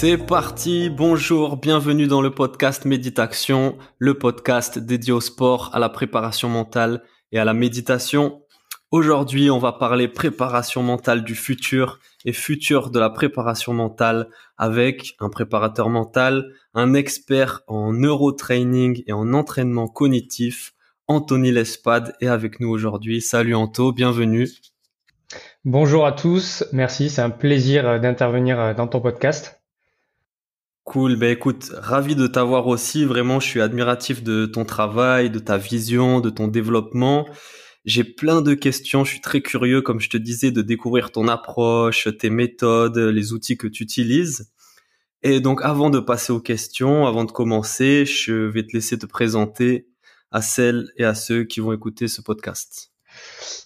C'est parti, bonjour, bienvenue dans le podcast Méditation, le podcast dédié au sport, à la préparation mentale et à la méditation. Aujourd'hui, on va parler préparation mentale du futur et futur de la préparation mentale avec un préparateur mental, un expert en neurotraining et en entraînement cognitif, Anthony Lespade est avec nous aujourd'hui. Salut Anto, bienvenue. Bonjour à tous, merci, c'est un plaisir d'intervenir dans ton podcast. Cool, ben écoute, ravi de t'avoir aussi. Vraiment, je suis admiratif de ton travail, de ta vision, de ton développement. J'ai plein de questions, je suis très curieux, comme je te disais, de découvrir ton approche, tes méthodes, les outils que tu utilises. Et donc, avant de passer aux questions, avant de commencer, je vais te laisser te présenter à celles et à ceux qui vont écouter ce podcast.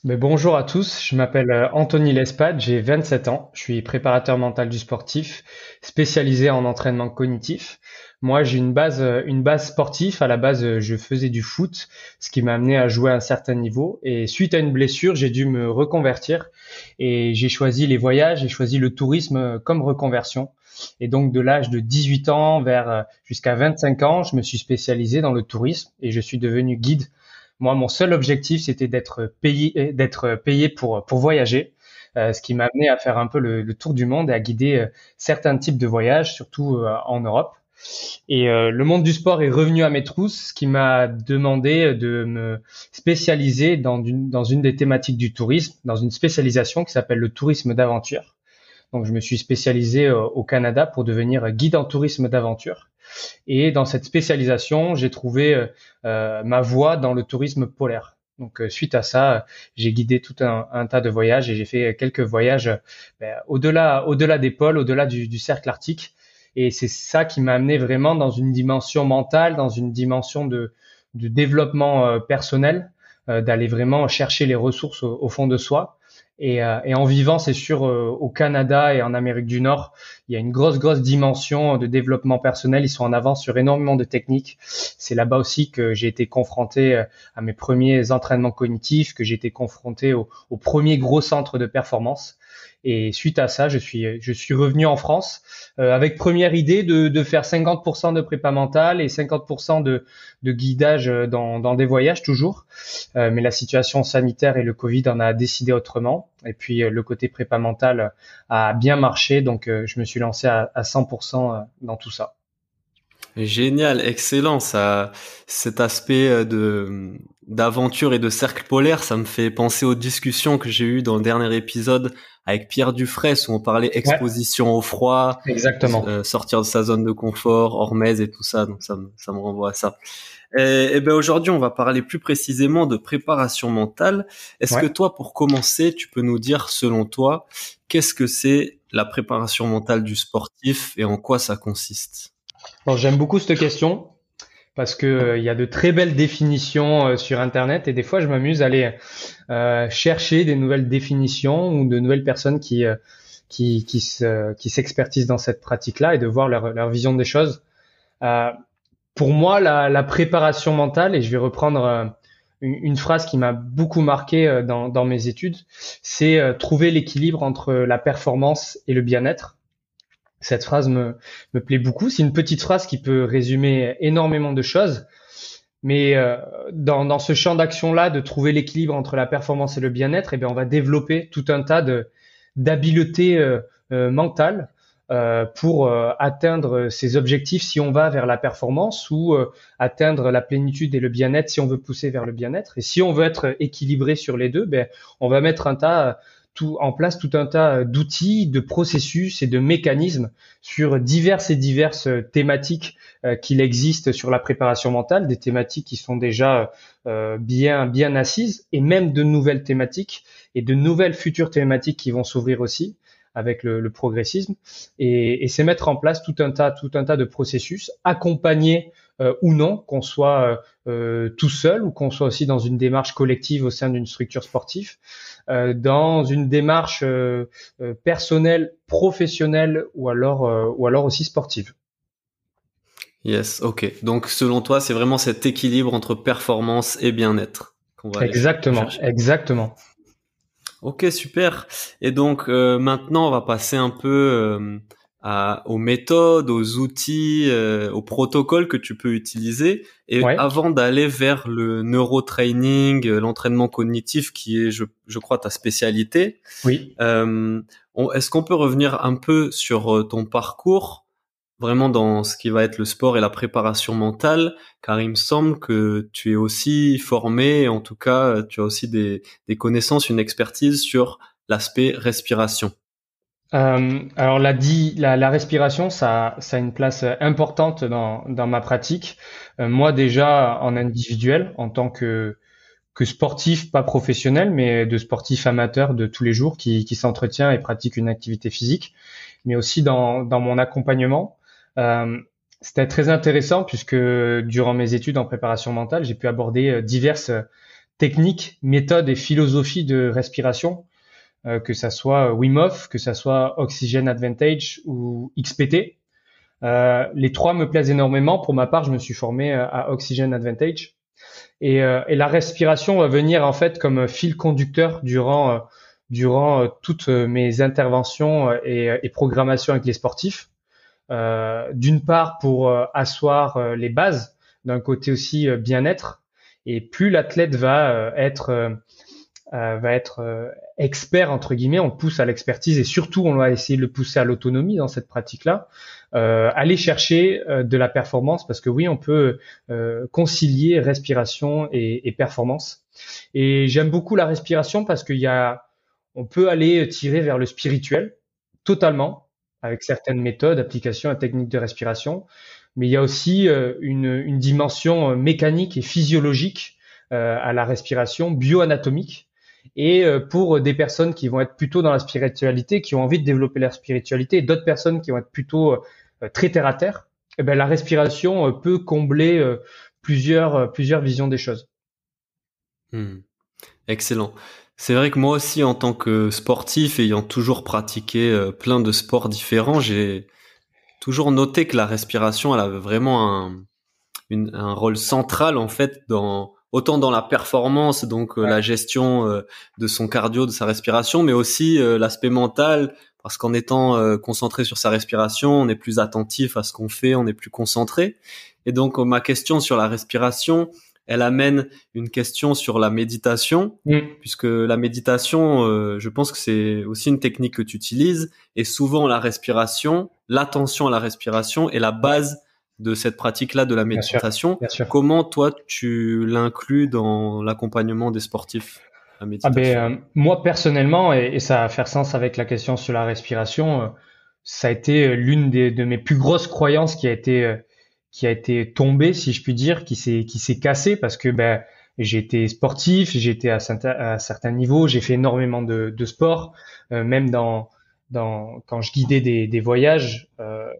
Bonjour à tous, je m'appelle euh, Anthony Lespade, j'ai 27 ans, je suis préparateur mental du sportif, spécialisé en entraînement cognitif. Moi, j'ai une base, euh, sportive. À la base, euh, je faisais du foot, ce qui m'a amené à jouer à un certain niveau. Et suite à une blessure, j'ai dû me reconvertir et j'ai choisi les voyages, j'ai choisi le tourisme comme reconversion. Et donc, de l'âge de 18 ans vers jusqu'à 25 ans, je me suis spécialisé dans le tourisme et je suis devenu guide moi, mon seul objectif, c'était d'être payé, d'être payé pour pour voyager, euh, ce qui m'a amené à faire un peu le, tour du monde et à guider euh, certains types de voyages, surtout euh, en Europe. Et le monde du sport est revenu à mes trousses, ce qui m'a demandé de me spécialiser dans une, dans une des thématiques du tourisme, dans une spécialisation qui s'appelle le tourisme d'aventure. Donc, je me suis spécialisé au Canada pour devenir guide en tourisme d'aventure. Et dans cette spécialisation, j'ai trouvé euh, euh, ma voie dans le tourisme polaire. Donc euh, suite à ça, j'ai guidé tout un, tas de voyages et j'ai fait quelques voyages ben, au-delà, au-delà des pôles, au-delà du, cercle arctique. Et c'est ça qui m'a amené vraiment dans une dimension mentale, dans une dimension de, de développement personnel, d'aller vraiment chercher les ressources au fond de soi et, euh, et, en vivant, c'est sûr, euh, au Canada et en Amérique du Nord, il y a une grosse, grosse dimension de développement personnel. Ils sont en avance sur énormément de techniques. C'est là-bas aussi que j'ai été confronté euh, à mes premiers entraînements cognitifs, que j'ai été confronté au, au premier gros centre de performance. Et suite à ça, je suis, je suis revenu en France euh, avec première idée de, faire 50% de prépa mentale et 50% de, guidage dans, dans des voyages toujours. Euh, mais la situation sanitaire et le Covid en a décidé autrement. Et puis euh, le côté prépa mental a bien marché, donc euh, je me suis lancé à, à 100% dans tout ça. Génial, excellent. Ça, cet aspect de d'aventure et de cercle polaire, ça me fait penser aux discussions que j'ai eues dans le dernier épisode avec Pierre Dufresne où on parlait exposition au froid, exactement, euh, sortir de sa zone de confort, hormèse et tout ça. Donc ça me, ça me renvoie à ça. Et, et ben aujourd'hui, on va parler plus précisément de préparation mentale. Est-ce que toi, pour commencer, tu peux nous dire, selon toi, qu'est-ce que c'est la préparation mentale du sportif et en quoi ça consiste? Alors j'aime beaucoup cette question parce que euh, il y a de très belles définitions euh, sur internet et des fois je m'amuse à aller euh, chercher des nouvelles définitions ou de nouvelles personnes qui qui qui s'expertisent dans cette pratique-là et de voir leur, vision des choses. pour moi, la, préparation mentale et je vais reprendre une, phrase qui m'a beaucoup marqué dans mes études, c'est trouver l'équilibre entre la performance et le bien-être. Cette phrase me, plaît beaucoup. C'est une petite phrase qui peut résumer énormément de choses. Mais euh, dans, ce champ d'action-là, de trouver l'équilibre entre la performance et le bien-être, eh bien, on va développer tout un tas d'habiletés euh, euh, mentales pour atteindre ces objectifs si on va vers la performance ou atteindre la plénitude et le bien-être si on veut pousser vers le bien-être. Et si on veut être équilibré sur les deux, ben, on va mettre un tas tout, en place tout un tas d'outils, de processus et de mécanismes sur diverses et diverses thématiques euh, qu'il existe sur la préparation mentale, des thématiques qui sont déjà euh, bien bien assises et même de nouvelles thématiques et de nouvelles futures thématiques qui vont s'ouvrir aussi avec le, progressisme, et, c'est mettre en place tout un tas, tout un tas de processus, accompagnés euh, ou non, qu'on soit euh, tout seul ou qu'on soit aussi dans une démarche collective au sein d'une structure sportive, dans une démarche personnelle, professionnelle ou alors, ou alors aussi sportive. Yes, ok. Donc selon toi, c'est vraiment cet équilibre entre performance et bien-être qu'on va Exactement, exactement. Ok, super. Et donc euh, maintenant, on va passer un peu euh, à, aux méthodes, aux outils, euh, aux protocoles que tu peux utiliser. Et avant d'aller vers le neurotraining, l'entraînement cognitif, qui est, je, je crois, ta spécialité. Oui. Est-ce qu'on peut revenir un peu sur ton parcours vraiment dans ce qui va être le sport et la préparation mentale, car il me semble que tu es aussi formé, en tout cas, tu as aussi des, connaissances, une expertise sur l'aspect respiration. Euh, alors la, la, la, respiration, ça, a une place importante dans, dans ma pratique. Euh, moi déjà en individuel, en tant que, que sportif, pas professionnel, mais de sportif amateur de tous les jours qui, qui s'entretient et pratique une activité physique, mais aussi dans, dans mon accompagnement. Euh, c'était très intéressant puisque durant mes études en préparation mentale, j'ai pu aborder euh, diverses techniques, méthodes et philosophies de respiration, euh, que ça soit Wim que ça soit Oxygen Advantage ou XPT. Euh, les trois me plaisent énormément. Pour ma part, je me suis formé à Oxygen Advantage. Et, et la respiration va venir en fait comme fil conducteur durant, durant toutes mes interventions et, et programmations avec les sportifs. Euh, d'une part pour euh, asseoir euh, les bases, d'un côté aussi bien-être. Et plus l'athlète va être va être expert entre guillemets, on pousse à l'expertise et surtout on va essayer de le pousser à l'autonomie dans cette pratique-là. aller chercher de la performance parce que oui, on peut concilier respiration et, performance. Et j'aime beaucoup la respiration parce qu'il y a, on peut aller tirer vers le spirituel totalement avec certaines méthodes, applications et techniques de respiration. Mais il y a aussi euh, une, une, dimension euh, mécanique et physiologique euh, à la respiration, bioanatomique. Et pour des personnes qui vont être plutôt dans la spiritualité, qui ont envie de développer leur spiritualité, d'autres personnes qui vont être plutôt très terre à terre, eh ben, la respiration peut combler plusieurs, plusieurs visions des choses. Hmm. Excellent. C'est vrai que moi aussi, en tant que sportif, ayant toujours pratiqué euh, plein de sports différents, j'ai toujours noté que la respiration, elle avait vraiment un, un rôle central en fait dans autant dans la performance, donc euh, la gestion euh, de son cardio, de sa respiration, mais aussi l'aspect mental, parce qu'en étant concentré sur sa respiration, on est plus attentif à ce qu'on fait, on est plus concentré. Et donc ma question sur la respiration, elle amène une question sur la méditation, mm. puisque la méditation, euh, je pense que c'est aussi une technique que tu utilises, et souvent la respiration, l'attention à la respiration est la base de cette pratique-là de la méditation. Comment toi tu l'inclus dans l'accompagnement des sportifs la ah ben, euh, Moi personnellement, et, ça va faire sens avec la question sur la respiration, euh, ça a été l'une de mes plus grosses croyances qui a été qui a été tombé, si je puis dire, qui s'est qui s'est cassé parce que ben j'ai été sportif, j'ai été à, à certains niveaux, j'ai fait énormément de, de sport, euh, même dans dans quand je guidais des, des voyages, euh,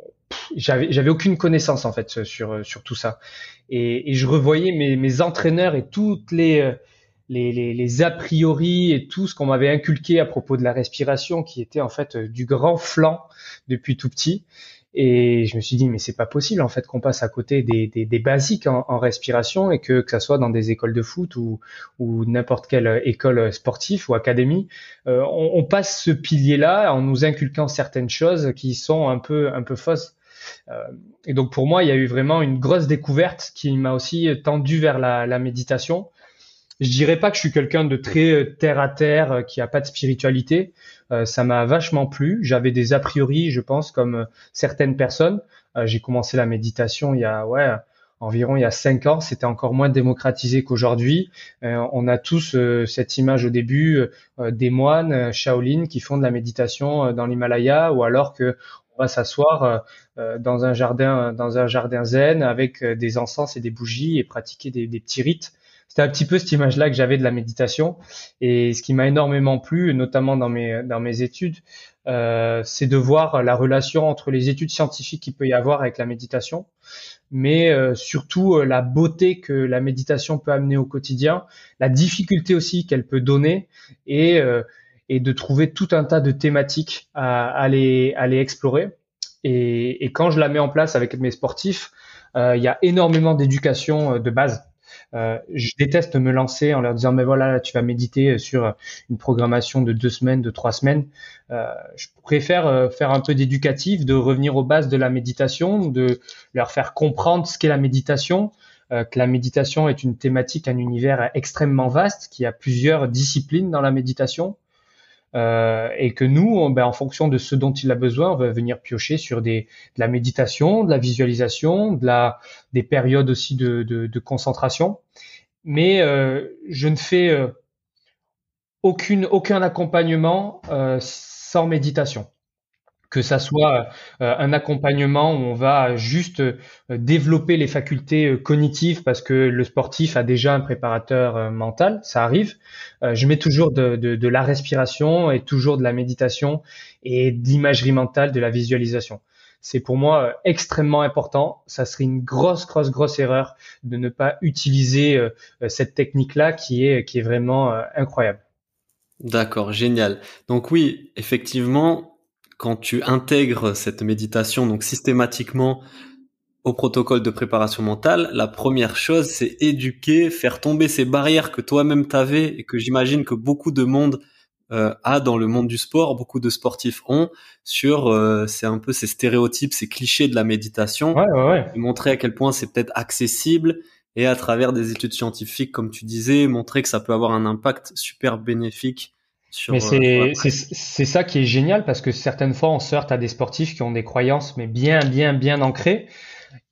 j'avais aucune connaissance en fait sur sur tout ça. Et, je revoyais mes, entraîneurs et toutes les les, les, les, a priori et tout ce qu'on m'avait inculqué à propos de la respiration qui était en fait du grand flanc depuis tout petit. Et je me suis dit, mais c'est pas possible en fait qu'on passe à côté des, des, des basiques en, respiration et que, que ça soit dans des écoles de foot ou, ou n'importe quelle école sportive ou académie, euh, on, on, passe ce pilier-là en nous inculquant certaines choses qui sont un peu un peu fausses. Euh, et donc pour moi, il y a eu vraiment une grosse découverte qui m'a aussi tendu vers la, méditation. Je dirais pas que je suis quelqu'un de très terre à terre qui a pas de spiritualité. Euh, ça m'a vachement plu. J'avais des a priori, je pense, comme euh, certaines personnes. Euh, j'ai commencé la méditation il y a ouais environ il y a cinq ans. C'était encore moins démocratisé qu'aujourd'hui. on a tous cette image au début des moines Shaolin qui font de la méditation dans l'Himalaya ou alors que on va s'asseoir dans un jardin dans un jardin zen avec des encens et des bougies et pratiquer des, des petits rites c'était un petit peu cette image-là que j'avais de la méditation. Et ce qui m'a énormément plu, notamment dans mes dans mes études, euh, c'est de voir la relation entre les études scientifiques qu'il peut y avoir avec la méditation, mais euh, surtout euh, la beauté que la méditation peut amener au quotidien, la difficulté aussi qu'elle peut donner, et et de trouver tout un tas de thématiques à, à les à les explorer. Et, et quand je la mets en place avec mes sportifs, il y a énormément d'éducation de base euh, je déteste me lancer en leur disant mais voilà tu vas méditer sur une programmation de deux semaines, de trois semaines. Euh, je préfère euh, faire un peu d'éducatif, de revenir aux bases de la méditation, de leur faire comprendre ce qu'est la méditation, que la méditation est une thématique, un univers extrêmement vaste, qui a plusieurs disciplines dans la méditation. Euh, et que nous, ben, en fonction de ce dont il a besoin, on va venir piocher sur des, de la méditation, de la visualisation, de la, des périodes aussi de, de, de concentration. Mais euh, je ne fais euh, aucune, aucun accompagnement euh, sans méditation que ça soit euh, un accompagnement où on va juste euh, développer les facultés euh, cognitives parce que le sportif a déjà un préparateur mental, ça arrive. je mets toujours de, de, de, la respiration et toujours de la méditation et d'imagerie mentale, de la visualisation. C'est pour moi extrêmement important. Ça serait une grosse, grosse, grosse erreur de ne pas utiliser cette technique-là qui est, qui est vraiment incroyable. D'accord, génial. Donc oui, effectivement, quand tu intègres cette méditation donc systématiquement au protocole de préparation mentale, la première chose, c'est éduquer, faire tomber ces barrières que toi-même t'avais et que j'imagine que beaucoup de monde euh, a dans le monde du sport, beaucoup de sportifs ont sur euh, c'est un peu ces stéréotypes, ces clichés de la méditation, ouais, ouais, ouais. montrer à quel point c'est peut-être accessible et à travers des études scientifiques, comme tu disais, montrer que ça peut avoir un impact super bénéfique mais euh, c'est c'est ça qui est génial parce que certaines fois on se heurte à des sportifs qui ont des croyances mais bien bien bien ancrées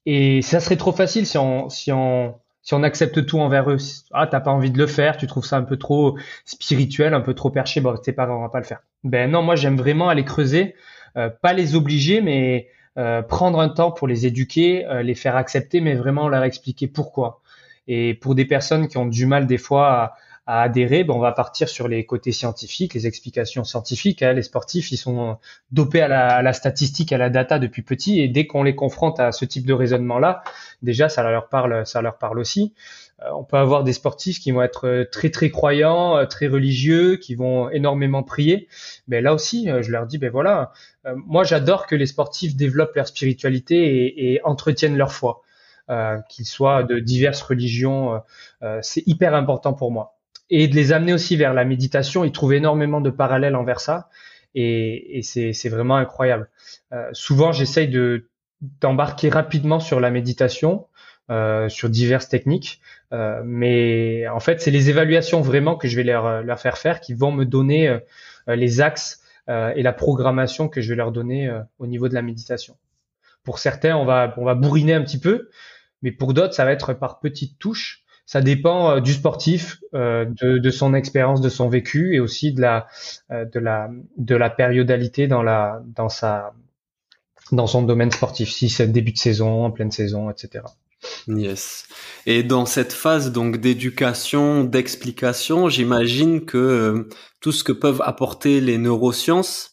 et ça serait trop facile si on si on si on accepte tout envers eux. Ah t'as pas envie de le faire, tu trouves ça un peu trop spirituel, un peu trop perché, bon c'est pas grave on va pas le faire. Ben non moi j'aime vraiment aller creuser, euh, pas les obliger mais euh, prendre un temps pour les éduquer, les faire accepter mais vraiment leur expliquer pourquoi. Et pour des personnes qui ont du mal des fois à à adhérer, ben on va partir sur les côtés scientifiques, les explications scientifiques. Hein. Les sportifs, ils sont dopés à la, statistique, à la data depuis petit, et dès qu'on les confronte à ce type de raisonnement-là, déjà ça leur parle, ça leur parle aussi. Euh, on peut avoir des sportifs qui vont être très très croyants, euh, très religieux, qui vont énormément prier. Mais là aussi, euh, je leur dis, ben voilà, moi j'adore que les sportifs développent leur spiritualité et, et entretiennent leur foi. Euh, qu'ils soient de diverses religions, c'est hyper important pour moi et de les amener aussi vers la méditation. Ils trouvent énormément de parallèles envers ça et, et c'est vraiment incroyable. Euh, souvent, j'essaye de d'embarquer rapidement sur la méditation, euh, sur diverses techniques, euh, mais en fait, c'est les évaluations vraiment que je vais leur, leur faire faire qui vont me donner euh, les axes euh, et la programmation que je vais leur donner euh, au niveau de la méditation. Pour certains, on va on va bourriner un petit peu, mais pour d'autres, ça va être par petites touches ça dépend euh, du sportif, euh, de, de, son expérience, de son vécu et aussi de la euh, de la de la périodalité dans la dans sa dans son domaine sportif, si c'est début de saison, en pleine saison, etc. Yes. Et dans cette phase donc d'éducation, d'explication, j'imagine que tout ce que peuvent apporter les neurosciences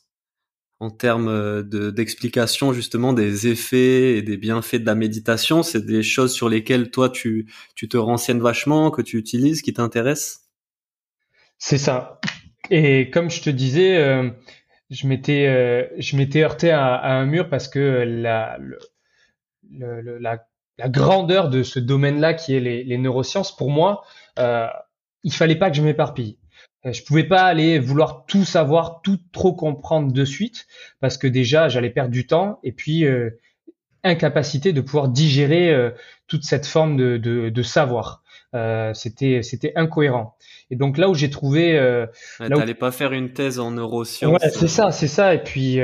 en termes euh, d'explication justement des effets et des bienfaits de la méditation C'est des choses sur lesquelles toi tu, tu te renseignes vachement, que tu utilises, qui t'intéressent? C'est ça. Et comme je te disais, euh, je m'étais euh, je m'étais heurté à, un mur parce que la, la, la, grandeur de ce domaine-là qui est les, neurosciences, pour moi, il fallait pas que je m'éparpille. Euh, je pouvais pas aller vouloir tout savoir, tout trop comprendre de suite, parce que déjà j'allais perdre du temps et puis euh, incapacité de pouvoir digérer euh, toute cette forme de, de, de savoir. Euh, c'était c'était incohérent. Et donc là où j'ai trouvé, euh, ouais, t'allais pas faire une thèse en neurosciences. Ouais, c'est ça, c'est ça. Et puis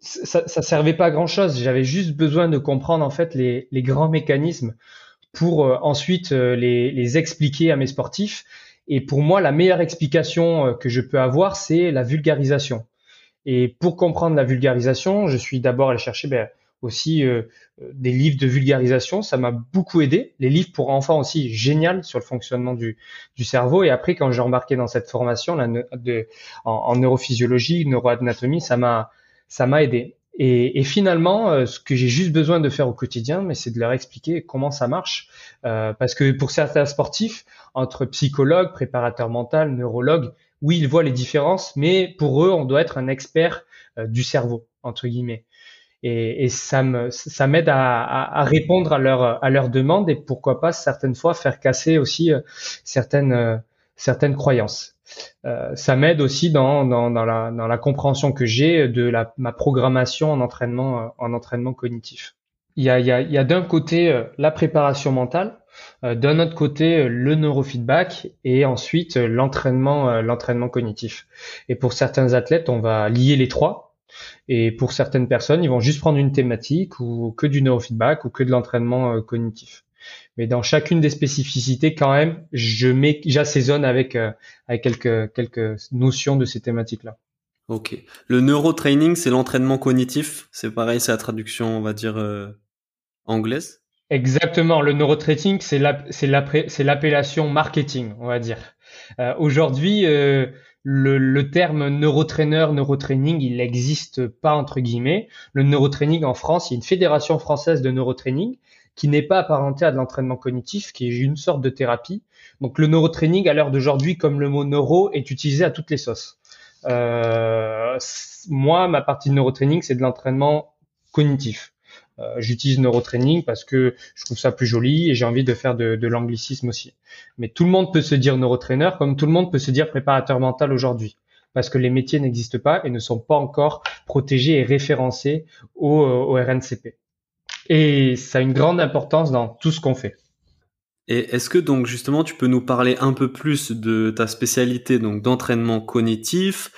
ça, ça servait pas à grand chose. J'avais juste besoin de comprendre en fait les, les grands mécanismes pour ensuite les, les expliquer à mes sportifs et pour moi, la meilleure explication euh, que je peux avoir, c'est la vulgarisation. Et pour comprendre la vulgarisation, je suis d'abord allé chercher, ben, aussi des livres de vulgarisation. Ça m'a beaucoup aidé. Les livres pour enfants aussi, génial sur le fonctionnement du, du cerveau. Et après, quand j'ai embarqué dans cette formation là, de, en, en neurophysiologie, neuroanatomie, ça m'a ça m'a aidé. Et, et, finalement, euh, ce que j'ai juste besoin de faire au quotidien, mais c'est de leur expliquer comment ça marche, euh, parce que pour certains sportifs, entre psychologue, préparateur mental, neurologue, oui, ils voient les différences, mais pour eux, on doit être un expert euh, du cerveau entre guillemets. Et, et ça me ça m'aide à, à, à, répondre à leur à leurs demandes et pourquoi pas certaines fois faire casser aussi euh, certaines certaines croyances. Euh, ça m'aide aussi dans, dans, dans, la, dans la compréhension que j'ai de la, ma programmation en entraînement, euh, en entraînement cognitif. Il y a, y a, y a d'un côté euh, la préparation mentale, d'un autre côté le neurofeedback et ensuite l'entraînement, l'entraînement cognitif. Et pour certains athlètes, on va lier les trois. Et pour certaines personnes, ils vont juste prendre une thématique ou que du neurofeedback ou que de l'entraînement cognitif. Mais dans chacune des spécificités, quand même, je mets, j'assaisonne avec, euh, avec quelques, quelques notions de ces thématiques-là. Ok. Le neurotraining, c'est l'entraînement cognitif. C'est pareil, c'est la traduction, on va dire, euh, anglaise. Exactement. Le neurotraining, c'est l'appellation marketing, on va dire. Euh, Aujourd'hui, euh, le, le, terme neurotrainer, neurotraining, il n'existe pas entre guillemets. Le neurotraining en France, il y a une fédération française de neurotraining qui n'est pas apparenté à de l'entraînement cognitif, qui est une sorte de thérapie. Donc le neurotraining à l'heure d'aujourd'hui, comme le mot neuro, est utilisé à toutes les sauces. Euh, moi, ma partie de neurotraining, c'est de l'entraînement cognitif. Euh, J'utilise neurotraining parce que je trouve ça plus joli et j'ai envie de faire de, l'anglicisme aussi. Mais tout le monde peut se dire neurotrainer comme tout le monde peut se dire préparateur mental aujourd'hui parce que les métiers n'existent pas et ne sont pas encore protégés et référencés au, au RNCP. Et ça a une grande importance dans tout ce qu'on fait. Et est-ce que donc justement tu peux nous parler un peu plus de ta spécialité donc d'entraînement cognitif?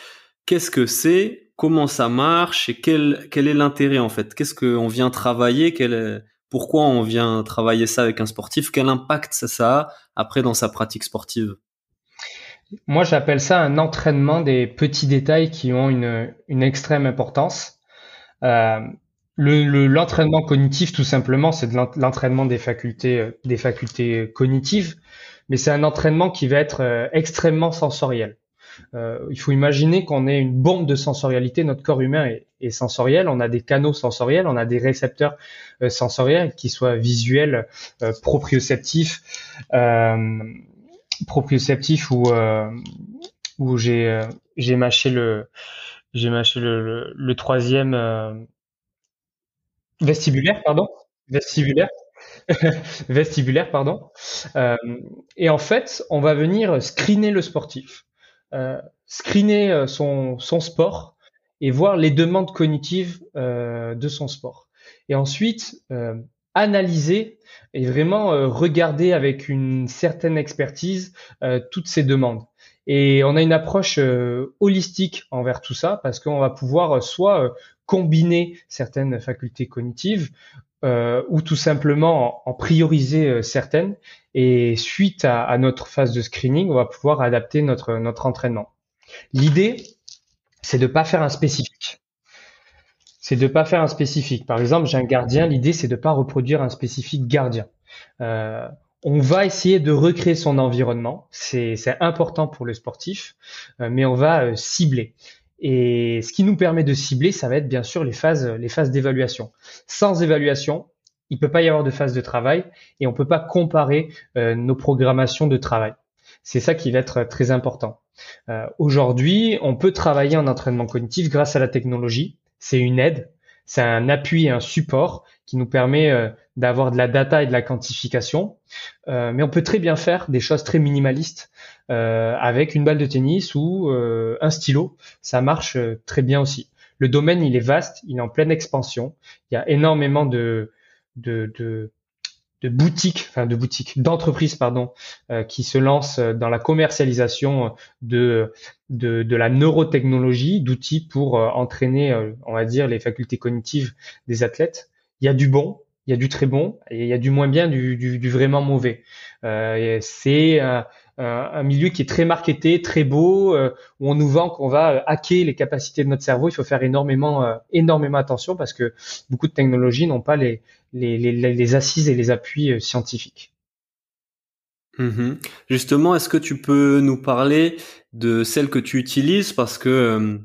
Qu'est-ce que c'est? Comment ça marche? Et quel quel est l'intérêt en fait? Qu'est-ce qu'on vient travailler? Quel, Pourquoi on vient travailler ça avec un sportif? Quel impact ça, ça a après dans sa pratique sportive? Moi j'appelle ça un entraînement des petits détails qui ont une, une extrême importance. Euh, l'entraînement cognitif, tout simplement, c'est l'entraînement des facultés, euh, des facultés cognitives, mais c'est un entraînement qui va être euh, extrêmement sensoriel. Euh, il faut imaginer qu'on est une bombe de sensorialité. Notre corps humain est, est, sensoriel. On a des canaux sensoriels, on a des récepteurs euh, sensoriels, qui soient visuels, euh, proprioceptifs, proprioceptifs ou où j'ai mâché le mâché le, le, le troisième Vestibulaire, pardon. Vestibulaire. Vestibulaire, pardon. Euh, et en fait, on va venir screener le sportif, euh, screener euh, son, sport et voir les demandes cognitives de son sport. Et ensuite, analyser et vraiment regarder avec une certaine expertise toutes ces demandes. Et on a une approche holistique envers tout ça parce qu'on va pouvoir soit combiner certaines facultés cognitives euh, ou tout simplement en, prioriser euh, certaines. Et suite à, notre phase de screening, on va pouvoir adapter notre, notre entraînement. L'idée, c'est de pas faire un spécifique. C'est de pas faire un spécifique. Par exemple, j'ai un gardien. L'idée, c'est de pas reproduire un spécifique gardien. Euh, on va essayer de recréer son environnement. C'est important pour le sportif, mais on va cibler. Et ce qui nous permet de cibler, ça va être bien sûr les phases, les phases d'évaluation. Sans évaluation, il peut pas y avoir de phase de travail et on peut pas comparer euh, nos programmations de travail. C'est ça qui va être très important. Euh, Aujourd'hui, on peut travailler en entraînement cognitif grâce à la technologie. C'est une aide, c'est un appui un support qui nous permet euh, d'avoir de la data et de la quantification. Euh, mais on peut très bien faire des choses très minimalistes euh, avec une balle de tennis ou euh, un stylo. Ça marche très bien aussi. Le domaine, il est vaste, il est en pleine expansion. Il y a énormément de, de, de, boutiques, enfin de boutiques, d'entreprises, pardon, qui se lancent dans la commercialisation de, de, de la neurotechnologie, d'outils pour entraîner, on va dire, les facultés cognitives des athlètes. Il y a du bon, il y a du très bon et il y a du moins bien, du, vraiment mauvais. Euh, c'est un milieu qui est très marketé, très beau, où on nous vend qu'on va hacker les capacités de notre cerveau. Il faut faire énormément, énormément attention parce que beaucoup de technologies n'ont pas les, assises et les appuis scientifiques. Mhm. Justement, est-ce que tu peux nous parler de celles que tu utilises? Parce que euh,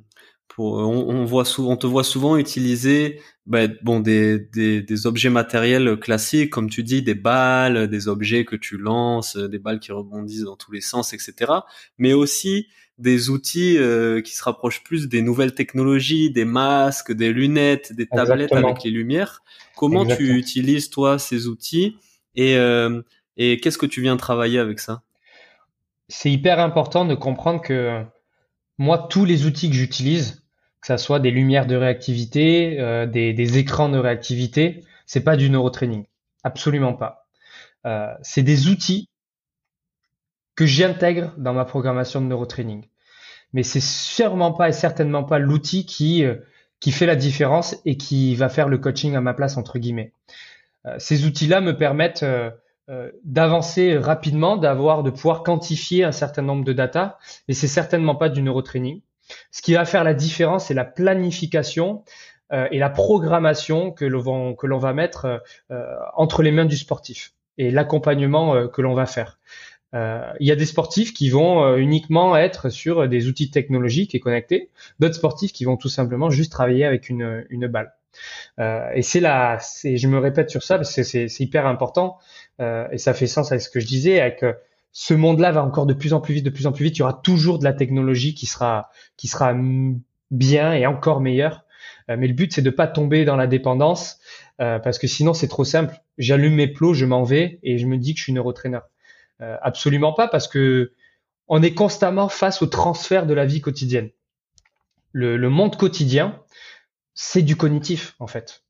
pour, on, voit souvent, on te voit souvent utiliser bah, bon des, des, des, objets matériels classiques comme tu dis des balles, des objets que tu lances, des balles qui rebondissent dans tous les sens, etc. Mais aussi des outils euh, qui se rapprochent plus des nouvelles technologies, des masques, des lunettes, des tablettes avec les lumières. Comment tu utilises toi ces outils et euh, et qu'est-ce que tu viens travailler avec ça? C'est hyper important de comprendre que moi, tous les outils que j'utilise, que ça soit des lumières de réactivité, euh, des, écrans de réactivité, c'est pas du neurotraining. Absolument pas. Euh, c'est des outils que j'intègre dans ma programmation de neurotraining. Mais c'est sûrement pas et certainement pas l'outil qui, euh, qui fait la différence et qui va faire le coaching à ma place, entre guillemets. ces outils-là me permettent d'avancer rapidement, d'avoir, de pouvoir quantifier un certain nombre de data, mais c'est certainement pas du neurotraining. Ce qui va faire la différence, c'est la planification euh, et la programmation que l'on va mettre euh, entre les mains du sportif et l'accompagnement que l'on va faire. Il y a des sportifs qui vont uniquement être sur des outils technologiques et connectés, d'autres sportifs qui vont tout simplement juste travailler avec une, une balle. Et c'est là, je me répète sur ça parce que c'est hyper important. Euh, et ça fait sens avec ce que je disais, avec euh, ce monde-là va encore de plus en plus vite, de plus en plus vite. Il y aura toujours de la technologie qui sera qui sera bien et encore meilleure. Euh, mais le but c'est de pas tomber dans la dépendance parce que sinon c'est trop simple. J'allume mes plots, je m'en vais et je me dis que je suis neurotraîneur. absolument pas parce que on est constamment face au transfert de la vie quotidienne. Le, le monde quotidien, c'est du cognitif en fait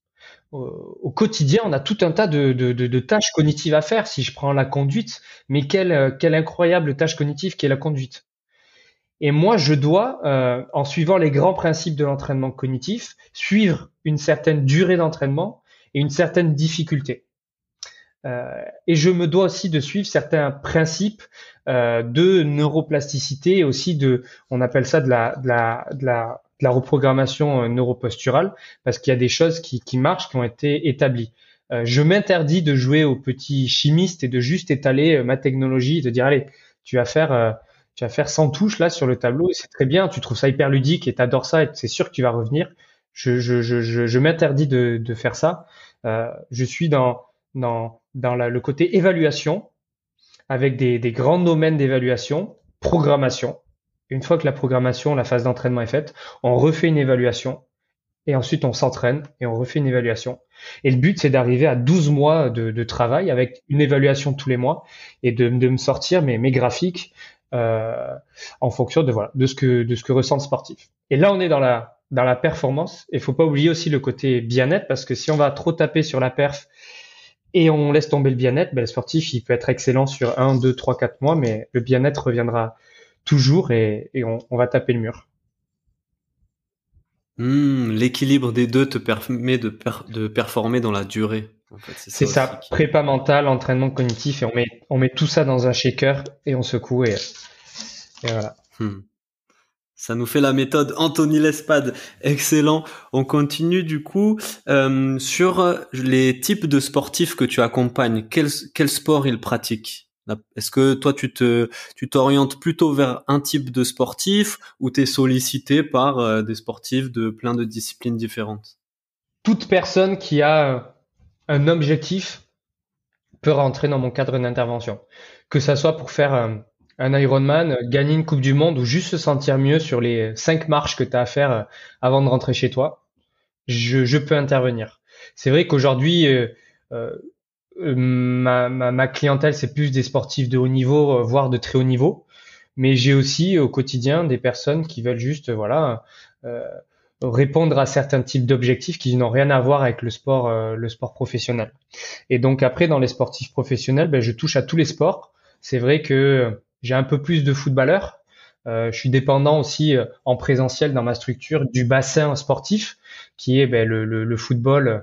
au quotidien, on a tout un tas de, tâches cognitives à faire. Si je prends la conduite, mais quelle, quelle incroyable tâche cognitive qu'est la conduite. Et moi, je dois, euh, en suivant les grands principes de l'entraînement cognitif, suivre une certaine durée d'entraînement et une certaine difficulté. Euh, et je me dois aussi de suivre certains principes euh, de neuroplasticité et aussi de, on appelle ça de la la reprogrammation euh, neuroposturale parce qu'il y a des choses qui, qui marchent, qui ont été établies. Euh, je m'interdis de jouer au petit chimiste et de juste étaler euh, ma technologie, de dire allez, tu vas faire tu vas faire 100 touches là sur le tableau et c'est très bien, tu trouves ça hyper ludique et t'adores ça et c'est sûr que tu vas revenir. Je, je, je, je, m'interdis de, de, faire ça. je suis dans, dans, dans le côté évaluation avec des, des grands domaines d'évaluation, programmation, une fois que la programmation, la phase d'entraînement est faite, on refait une évaluation et ensuite on s'entraîne et on refait une évaluation. Et le but, c'est d'arriver à 12 mois de, travail avec une évaluation tous les mois et de, me sortir mes, graphiques euh, en fonction de voilà de ce que de ce que ressent le sportif. Et là, on est dans la dans la performance. Il faut pas oublier aussi le côté bien-être parce que si on va trop taper sur la perf et on laisse tomber le bien-être, ben, le sportif il peut être excellent sur 1, 2, 3, 4 mois, mais le bien-être reviendra toujours et, on, va taper le mur. Hmm, l'équilibre des deux te permet de, de performer dans la durée. c'est ça, prépa mental, entraînement cognitif, et on met, on met tout ça dans un shaker et on secoue et, voilà. Hmm. Ça nous fait la méthode Anthony Lespade. Excellent. On continue du coup euh, sur les types de sportifs que tu accompagnes. Quel, quel sport ils pratiquent est-ce que toi tu te tu t'orientes plutôt vers un type de sportif ou tu es sollicité par euh, des sportifs de plein de disciplines différentes? Toute personne qui a euh, un objectif peut rentrer dans mon cadre d'intervention. Que ça soit pour faire euh, un, Ironman, gagner une Coupe du Monde ou juste se sentir mieux sur les cinq marches que tu as à faire avant de rentrer chez toi, je, peux intervenir. C'est vrai qu'aujourd'hui, ma, ma, ma, clientèle, c'est plus des sportifs de haut niveau, euh, voire de très haut niveau. Mais j'ai aussi au quotidien des personnes qui veulent juste, voilà, euh, répondre à certains types d'objectifs qui n'ont rien à voir avec le sport, le sport professionnel. Et donc après, dans les sportifs professionnels, ben, je touche à tous les sports. C'est vrai que j'ai un peu plus de footballeurs. je suis dépendant aussi en présentiel dans ma structure du bassin sportif, qui est ben, le, le, le, football euh,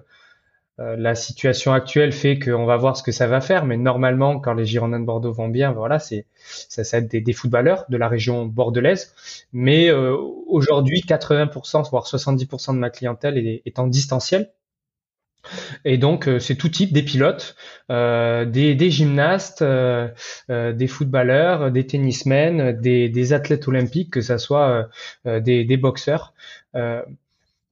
la situation actuelle fait qu'on va voir ce que ça va faire, mais normalement, quand les Girondins de Bordeaux vont bien, voilà, c'est ça, ça des, des, footballeurs de la région bordelaise. Mais euh, aujourd'hui, 80% voire 70% de ma clientèle est, est en distanciel. Et donc, euh, c'est tout type, des pilotes, euh, des, des, gymnastes, euh, des footballeurs, des tennismen, des, des, athlètes olympiques, que ça soit des, boxeurs.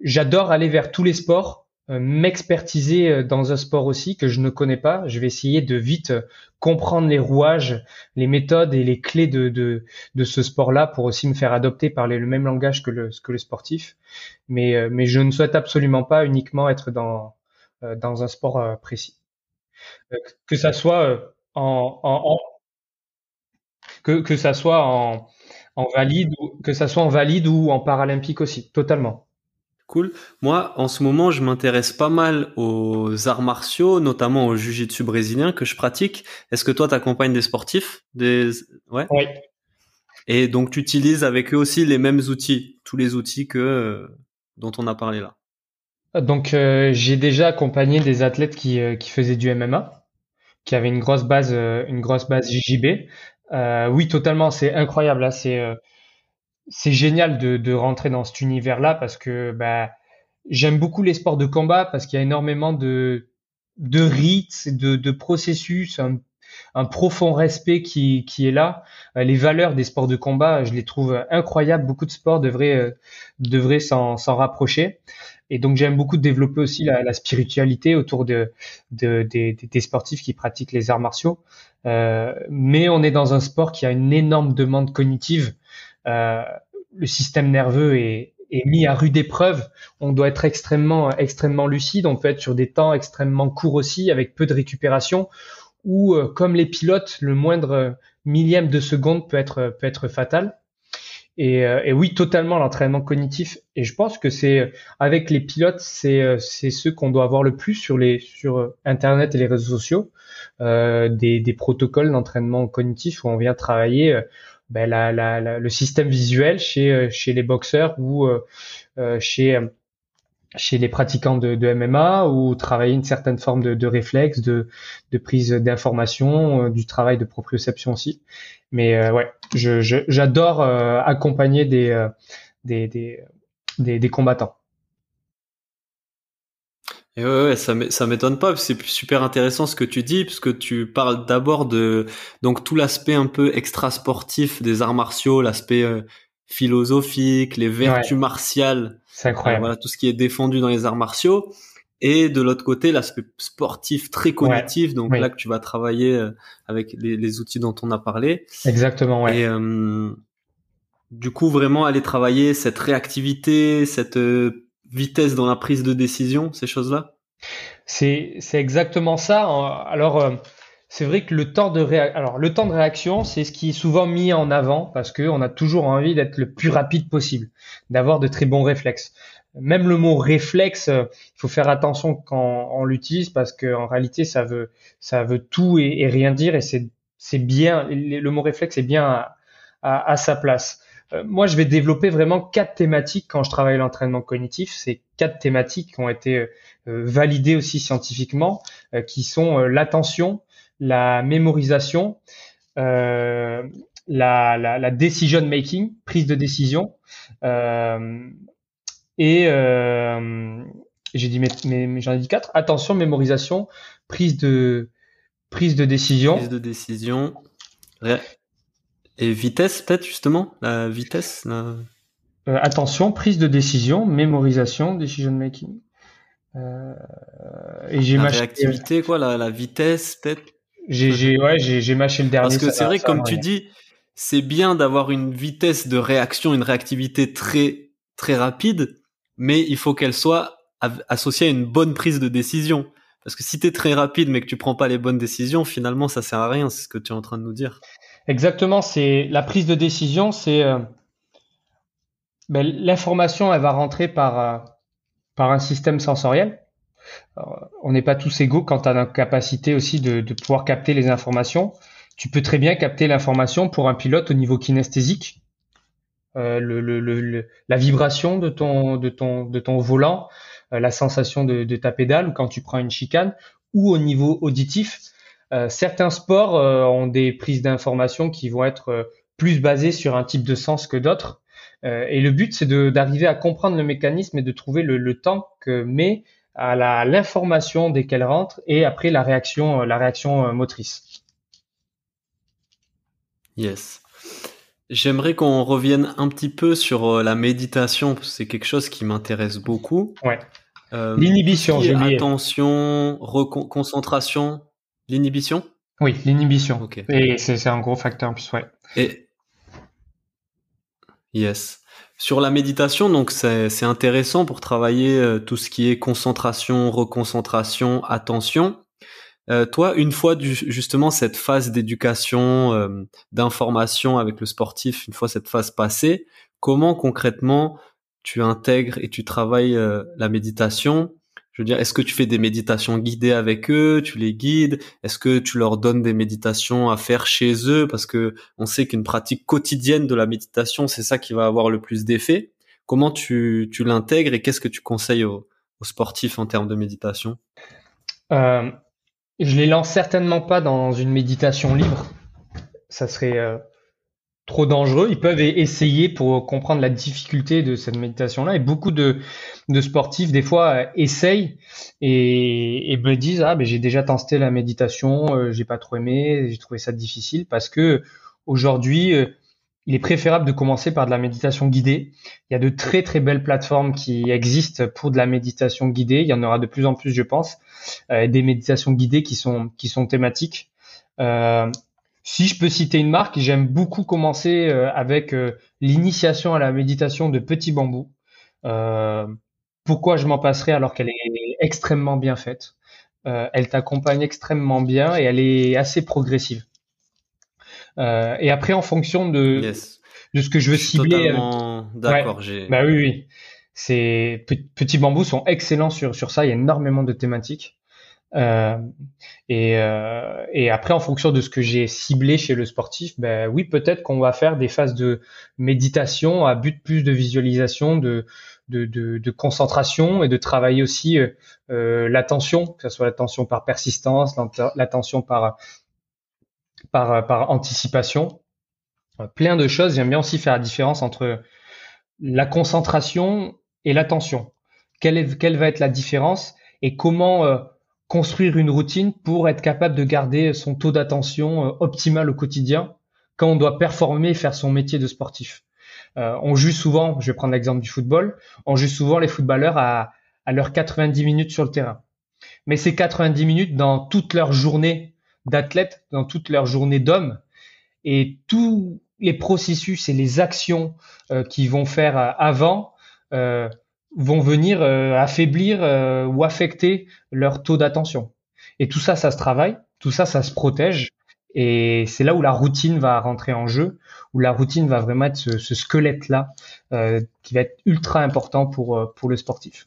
J'adore aller vers tous les sports, m'expertiser dans un sport aussi que je ne connais pas. Je vais essayer de vite comprendre les rouages, les méthodes et les clés de, de, ce sport-là pour aussi me faire adopter, parler le même langage que le, que le sportif. Mais, mais je ne souhaite absolument pas uniquement être dans euh, dans un sport euh, précis. Euh, que ça soit en, que, que ça soit en, en valide que ça soit en valide ou en paralympique aussi, totalement. Cool. Moi, en ce moment, je m'intéresse pas mal aux arts martiaux, notamment au jiu-jitsu brésilien que je pratique. Est-ce que toi, tu accompagnes des sportifs? Des... Ouais. Oui. Et donc, tu utilises avec eux aussi les mêmes outils, tous les outils que dont on a parlé là. Donc euh, j'ai déjà accompagné des athlètes qui, euh, qui faisaient du MMA, qui avaient une grosse base, euh, une grosse base JJB. oui, totalement, c'est incroyable. Là, c'est c'est génial de, de rentrer dans cet univers-là parce que bah, j'aime beaucoup les sports de combat parce qu'il y a énormément de de rites, de, de processus, un, un profond respect qui, qui est là. les valeurs des sports de combat, je les trouve incroyables. Beaucoup de sports devraient, devraient s'en rapprocher. Et donc j'aime beaucoup développer aussi la, la spiritualité autour de, de, des, des sportifs qui pratiquent les arts martiaux. Euh, mais on est dans un sport qui a une énorme demande cognitive. Euh, le système nerveux est, mis à rude épreuve. On doit être extrêmement, extrêmement lucide. On peut être sur des temps extrêmement courts aussi, avec peu de récupération. Ou euh, comme les pilotes, le moindre millième de seconde peut être, peut être fatal. Et, euh, oui, totalement l'entraînement cognitif. Et je pense que c'est avec les pilotes, c'est c'est ceux qu'on doit avoir le plus sur les sur Internet et les réseaux sociaux, des, des protocoles d'entraînement cognitif où on vient travailler ben, la, la, le système visuel chez chez les boxeurs ou chez chez les pratiquants de, de, MMA ou travailler une certaine forme de, de réflexe, de, de prise d'information, euh, du travail de proprioception aussi. Mais euh, ouais, j'adore je, euh, accompagner des, des, des, des, combattants. Et ouais, ouais, ça m'étonne pas, c'est super intéressant ce que tu dis, puisque tu parles d'abord de donc tout l'aspect un peu extra sportif des arts martiaux, l'aspect philosophique, les vertus martiales. C'est incroyable. voilà, tout ce qui est défendu dans les arts martiaux. Et de l'autre côté, l'aspect sportif très cognitif, donc là que tu vas travailler euh, avec les, les, outils dont on a parlé. Exactement, ouais. Et euh, du coup, vraiment aller travailler cette réactivité, cette euh, vitesse dans la prise de décision, ces choses-là? C'est exactement ça. Alors c'est vrai que le temps de alors le temps de réaction, c'est ce qui est souvent mis en avant parce que on a toujours envie d'être le plus rapide possible, d'avoir de très bons réflexes. Même le mot réflexe, euh, il faut faire attention quand on l'utilise parce qu'en réalité, ça veut ça veut tout et, rien dire et c'est bien le mot réflexe est bien à, à sa place. Euh, moi, je vais développer vraiment quatre thématiques quand je travaille l'entraînement cognitif. Ces quatre thématiques qui ont été euh, validées aussi scientifiquement, qui sont l'attention, la mémorisation, euh, la, la, la, decision making, prise de décision, euh, et euh, j'ai dit mais, mais, j'en ai dit quatre. Attention, mémorisation, prise de prise de décision. Prise de décision. Et vitesse peut-être justement la vitesse. La... Euh, attention, prise de décision, mémorisation, decision making. Euh, et j'ai ma réactivité quoi, la, la vitesse peut-être. J'ai ouais, j'ai mâché le dernier. Parce que c'est vrai, comme tu dis, c'est bien d'avoir une vitesse de réaction, une réactivité très très rapide, mais il faut qu'elle soit associée à une bonne prise de décision. Parce que si tu es très rapide mais que tu prends pas les bonnes décisions, finalement ça sert à rien, c'est ce que tu es en train de nous dire. Exactement, c'est la prise de décision, c'est euh, ben, l'information, elle va rentrer par euh, par un système sensoriel on n'est pas tous égaux quant à la capacité aussi de, pouvoir capter les informations. Tu peux très bien capter l'information pour un pilote au niveau kinesthésique, euh, le, la vibration de ton, de ton, de ton volant, la sensation de, de ta pédale ou quand tu prends une chicane ou au niveau auditif. Certains sports ont des prises d'informations qui vont être plus basées sur un type de sens que d'autres. et le but, c'est d'arriver à comprendre le mécanisme et de trouver le, le temps que met à l'information dès qu'elle rentre et après la réaction, la réaction motrice. Yes. J'aimerais qu'on revienne un petit peu sur euh, la méditation, parce que c'est quelque chose qui m'intéresse beaucoup. Ouais. Euh, l'inhibition, j'ai Attention, concentration, l'inhibition? Oui, l'inhibition. Ok. Et c'est un gros facteur en plus, ouais. Et... Yes. Sur la méditation, donc c'est intéressant pour travailler euh, tout ce qui est concentration, reconcentration, attention. Euh, toi, une fois du, justement cette phase d'éducation, euh, d'information avec le sportif, une fois cette phase passée, comment concrètement tu intègres et tu travailles euh, la méditation? Je veux dire, est-ce que tu fais des méditations guidées avec eux? Tu les guides? Est-ce que tu leur donnes des méditations à faire chez eux? Parce que on sait qu'une pratique quotidienne de la méditation, c'est ça qui va avoir le plus d'effet. Comment tu, tu l'intègres et qu'est-ce que tu conseilles aux, aux sportifs en termes de méditation? Euh, je les lance certainement pas dans une méditation libre. Ça serait euh, trop dangereux. Ils peuvent essayer pour comprendre la difficulté de cette méditation-là. Et beaucoup de, sportifs, des fois, euh, essayent et, et, me disent ah ben j'ai déjà tenté la méditation, euh, j'ai pas trop aimé, j'ai trouvé ça difficile parce que aujourd'hui il est préférable de commencer par de la méditation guidée. Il y a de très très belles plateformes qui existent pour de la méditation guidée. Il y en aura de plus en plus, je pense, euh, des méditations guidées qui sont thématiques. Euh, si je peux citer une marque, j'aime beaucoup commencer euh, avec euh, l'initiation à la méditation de Petit Bambou. pourquoi je m'en passerai alors qu'elle est extrêmement bien faite? Elle t'accompagne extrêmement bien et elle est assez progressive. Euh, et après, en fonction de, de ce que je veux cibler. Euh, d'accord, Bah oui, oui. C'est petits bambous sont excellents sur sur ça. Il y a énormément de thématiques. Euh, et, euh, et après, en fonction de ce que j'ai ciblé chez le sportif, ben oui, peut-être qu'on va faire des phases de méditation à but plus de visualisation, de, de, de, de concentration et de travailler aussi euh, l'attention, que ce soit l'attention par persistance, l'attention par par, par anticipation. Euh, plein de choses. J'aime bien aussi faire la différence entre la concentration et l'attention. Quelle, quelle va être la différence et comment euh, construire une routine pour être capable de garder son taux d'attention euh, optimal au quotidien quand on doit performer et faire son métier de sportif. on juge souvent, je vais prendre l'exemple du football, on juge souvent les footballeurs à, à leurs 90 minutes sur le terrain. Mais ces 90 minutes dans toute leur journée d'athlètes dans toute leur journée d'hommes et tous les processus et les actions euh, qu'ils vont faire euh, avant euh, vont venir affaiblir ou affecter leur taux d'attention. Et tout ça, ça se travaille, tout ça, ça se protège. Et c'est là où la routine va rentrer en jeu, où la routine va vraiment être ce, squelette-là qui va être ultra important pour, pour le sportif.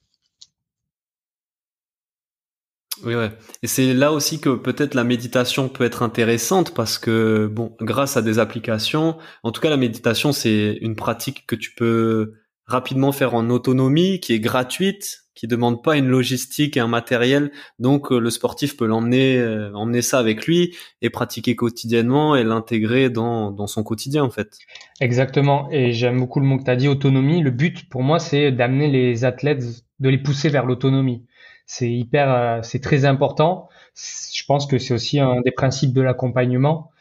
Oui, ouais. Et c'est là aussi que peut-être la méditation peut être intéressante parce que, bon, grâce à des applications, en tout cas, la méditation, c'est une pratique que tu peux rapidement faire en autonomie, qui est gratuite, qui demande pas une logistique et un matériel. Donc, euh, le sportif peut l'emmener, euh, emmener ça avec lui et pratiquer quotidiennement et l'intégrer dans, dans son quotidien, en fait. Exactement. Et j'aime beaucoup le mot que tu as dit, autonomie. Le but, pour moi, c'est d'amener les athlètes, de les pousser vers l'autonomie c'est hyper, euh, c'est très important. Je pense que c'est aussi un des principes de l'accompagnement.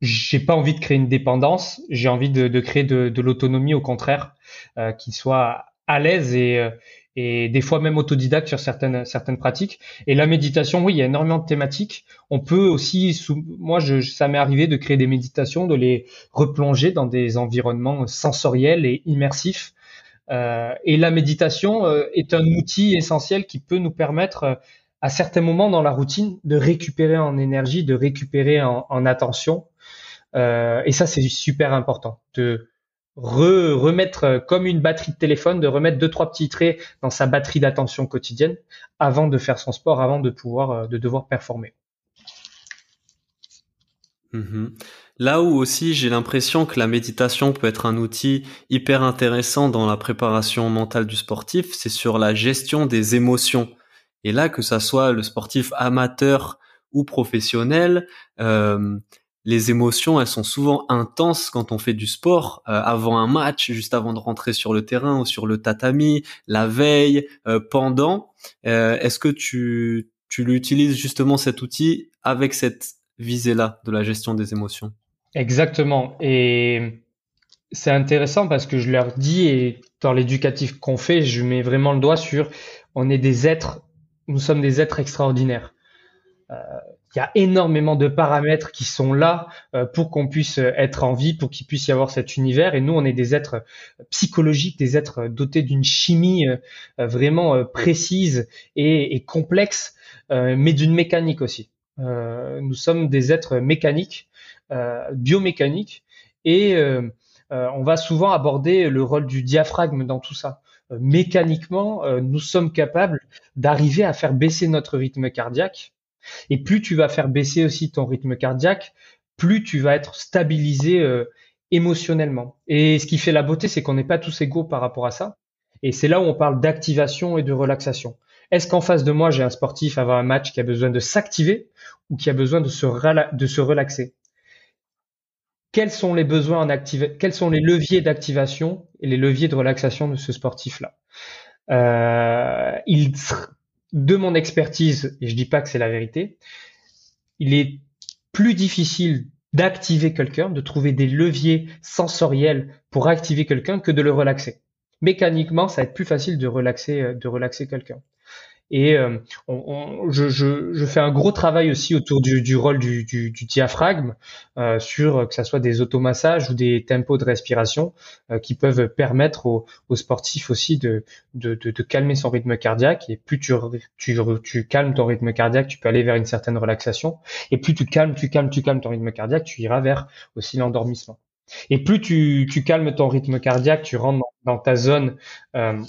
J'ai pas envie de créer une dépendance, j'ai envie de, de, créer de, de l'autonomie au contraire, euh, qui soit à l'aise et, euh, et des fois même autodidacte sur certaines certaines pratiques. Et la méditation, oui, il y a énormément de thématiques. On peut aussi, sous, moi, je, ça m'est arrivé de créer des méditations, de les replonger dans des environnements sensoriels et immersifs euh, et la méditation euh, est un outil essentiel qui peut nous permettre euh, à certains moments dans la routine de récupérer en énergie, de récupérer en, en attention. Et ça, c'est super important de remettre comme une batterie de téléphone, de remettre deux trois petits traits dans sa batterie d'attention quotidienne avant de faire son sport, avant de pouvoir de devoir performer. Mhm. Là où aussi j'ai l'impression que la méditation peut être un outil hyper intéressant dans la préparation mentale du sportif, c'est sur la gestion des émotions. Et là, que ça soit le sportif amateur ou professionnel, euh, les émotions, elles sont souvent intenses quand on fait du sport, euh, avant un match, juste avant de rentrer sur le terrain ou sur le tatami, la veille, euh, pendant. Est-ce que tu, tu l'utilises justement cet outil avec cette visée-là de la gestion des émotions? Exactement. Et c'est intéressant parce que je leur dis, et dans l'éducatif qu'on fait, je mets vraiment le doigt sur, on est des êtres, nous sommes des êtres extraordinaires. Euh, il y a énormément de paramètres qui sont là euh, pour qu'on puisse être en vie, pour qu'il puisse y avoir cet univers. Et nous, on est des êtres psychologiques, des êtres dotés d'une chimie euh, vraiment précise et, complexe, mais d'une mécanique aussi. Euh, nous sommes des êtres mécaniques, euh, biomécaniques, et euh, on va souvent aborder le rôle du diaphragme dans tout ça mécaniquement, nous sommes capables d'arriver à faire baisser notre rythme cardiaque. Et plus tu vas faire baisser aussi ton rythme cardiaque, plus tu vas être stabilisé émotionnellement. Et ce qui fait la beauté, c'est qu'on n'est pas tous égaux par rapport à ça. Et c'est là où on parle d'activation et de relaxation. Est-ce qu'en face de moi, j'ai un sportif avant un match qui a besoin de s'activer ou qui a besoin de se, relaxer? Quels sont les besoins en Quels sont les leviers d'activation et les leviers de relaxation de ce sportif-là? Euh, De mon expertise, et je dis pas que c'est la vérité, il est plus difficile d'activer quelqu'un, de trouver des leviers sensoriels pour activer quelqu'un que de le relaxer. Mécaniquement, ça va être plus facile de relaxer, euh, de relaxer quelqu'un. Et euh, on, je, je, je, fais un gros travail aussi autour du, du rôle du, du, du diaphragme, euh, sur que ce soit des automassages ou des tempos de respiration euh, qui peuvent permettre aux, aux sportifs aussi de, de, de, de, calmer son rythme cardiaque. Et plus tu, tu, tu calmes ton rythme cardiaque, tu peux aller vers une certaine relaxation. Et plus tu calmes, tu calmes, tu calmes ton rythme cardiaque, tu iras vers aussi l'endormissement. Et plus tu, tu calmes ton rythme cardiaque, tu rentres dans, dans ta zone euh,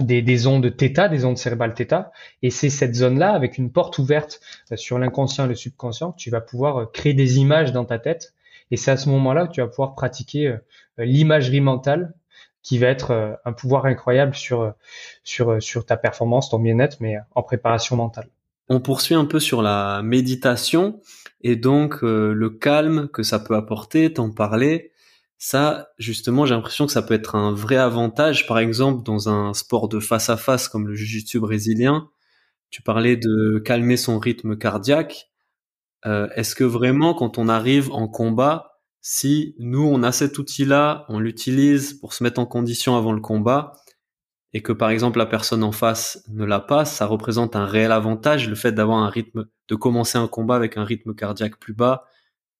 des, des, ondes θ, des ondes cérébrales θ, et c'est cette zone-là, avec une porte ouverte euh, sur l'inconscient et le subconscient, que tu vas pouvoir euh, créer des images dans ta tête, et c'est à ce moment-là que tu vas pouvoir pratiquer euh, l'imagerie mentale, qui va être un pouvoir incroyable sur, sur, sur ta performance, ton bien-être, mais en préparation mentale. On poursuit un peu sur la méditation, et donc le calme que ça peut apporter, t'en parler. Ça, justement, j'ai l'impression que ça peut être un vrai avantage. Par exemple, dans un sport de face à face comme le jiu-jitsu brésilien, tu parlais de calmer son rythme cardiaque. Euh, est-ce que vraiment, quand on arrive en combat, si nous, on a cet outil-là, on l'utilise pour se mettre en condition avant le combat, et que par exemple la personne en face ne l'a pas, ça représente un réel avantage, le fait d'avoir un rythme, de commencer un combat avec un rythme cardiaque plus bas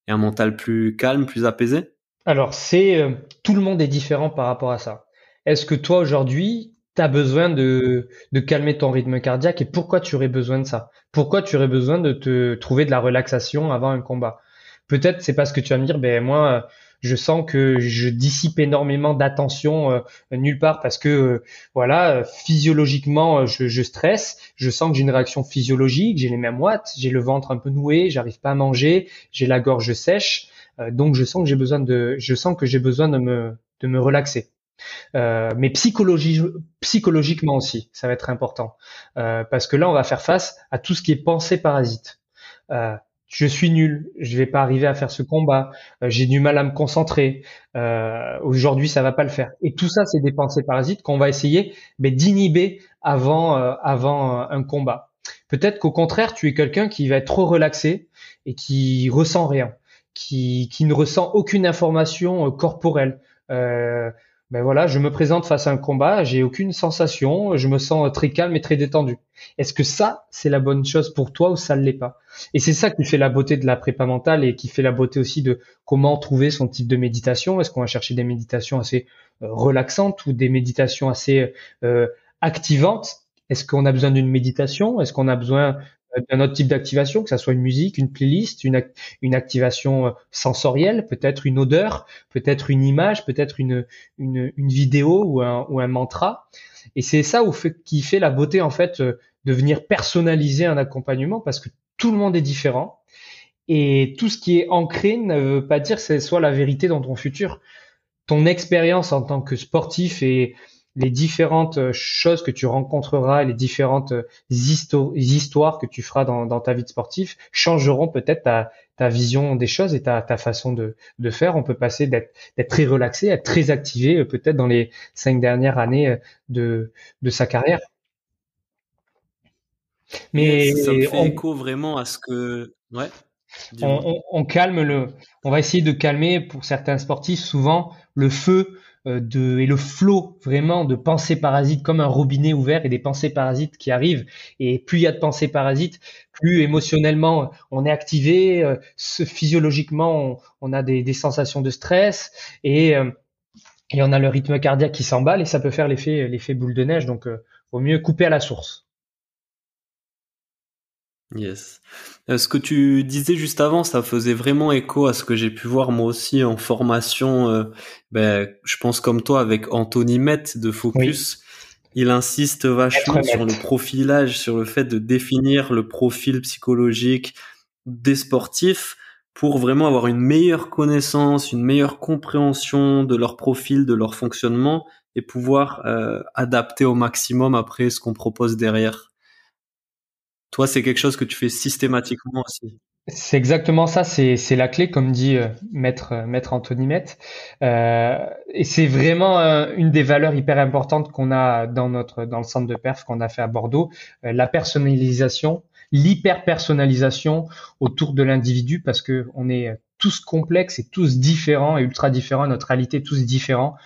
et un mental plus calme, plus apaisé? Alors, c'est euh, tout le monde est différent par rapport à ça. Est-ce que toi aujourd'hui, tu as besoin de, de calmer ton rythme cardiaque et pourquoi tu aurais besoin de ça? Pourquoi tu aurais besoin de te trouver de la relaxation avant un combat? Peut-être c'est parce que tu vas me dire, ben moi, je sens que je dissipe énormément d'attention euh, nulle part parce que euh, voilà, physiologiquement, je, je stresse, je sens que j'ai une réaction physiologique, j'ai les mêmes watts, j'ai le ventre un peu noué, j'arrive pas à manger, j'ai la gorge sèche. Euh, donc je sens que j'ai besoin de, je sens que j'ai besoin de me, de me relaxer. Euh, mais psychologiquement aussi, ça va être important euh, parce que là, on va faire face à tout ce qui est pensée parasite. Euh, je suis nul, je vais pas arriver à faire ce combat, j'ai du mal à me concentrer. Aujourd'hui, ça va pas le faire. Et tout ça, c'est des pensées parasites qu'on va essayer mais d'inhiber avant avant un combat. Peut-être qu'au contraire, tu es quelqu'un qui va être trop relaxé et qui ressent rien qui, qui ne ressent aucune information euh, corporelle. Euh, ben voilà, je me présente face à un combat, j'ai aucune sensation, je me sens très calme et très détendu. Est-ce que ça, c'est la bonne chose pour toi ou ça ne l'est pas? Et c'est ça qui fait la beauté de la prépa mentale et qui fait la beauté aussi de comment trouver son type de méditation. Est-ce qu'on va chercher des méditations assez euh, relaxantes ou des méditations assez euh, activantes? Est-ce qu'on a besoin d'une méditation? Est-ce qu'on a besoin d'un autre type d'activation, que ça soit une musique, une playlist, une, une activation euh, sensorielle, peut-être une odeur, peut-être une image, peut-être une, une, une, vidéo ou un, ou un mantra. Et c'est ça qui fait la beauté en fait euh, de venir personnaliser un accompagnement parce que tout le monde est différent Et tout ce qui est ancré ne veut pas dire que ce soit la vérité dans ton futur. Ton expérience en tant que sportif et les différentes euh, choses que tu rencontreras, les différentes euh, histoires que tu feras dans, ta vie de sportif changeront peut-être ta, vision des choses et ta, façon de, faire. On peut passer d'être très relaxé à très activé euh, peut-être dans les cinq dernières années de, sa carrière. Mais ça me fait écho vraiment à ce que ouais. on, calme le, on va essayer de calmer pour certains sportifs souvent le feu de, et le flot vraiment de pensées parasites comme un robinet ouvert et des pensées parasites qui arrivent. Et plus il y a de pensées parasites, plus émotionnellement on est activé, euh, physiologiquement on, a des, sensations de stress et, euh, et on a le rythme cardiaque qui s'emballe et ça peut faire l'effet l'effet boule de neige. Donc, vaut mieux couper à la source. Yes. Euh, ce que tu disais juste avant, ça faisait vraiment écho à ce que j'ai pu voir moi aussi en formation. Euh, ben, je pense comme toi avec Anthony Met de Focus. Il insiste vachement sur le profilage, sur le fait de définir le profil psychologique des sportifs pour vraiment avoir une meilleure connaissance, une meilleure compréhension de leur profil, de leur fonctionnement et pouvoir euh, adapter au maximum après ce qu'on propose derrière. Toi, c'est quelque chose que tu fais systématiquement aussi. C'est exactement ça, c'est la clé, comme dit euh, maître, euh, maître Anthony. Euh, et c'est vraiment une des valeurs hyper importantes qu'on a dans notre dans le centre de perf qu'on a fait à Bordeaux, la personnalisation, l'hyper personnalisation autour de l'individu, parce que on est tous complexes et tous différents et ultra différents, notre réalité tous différents.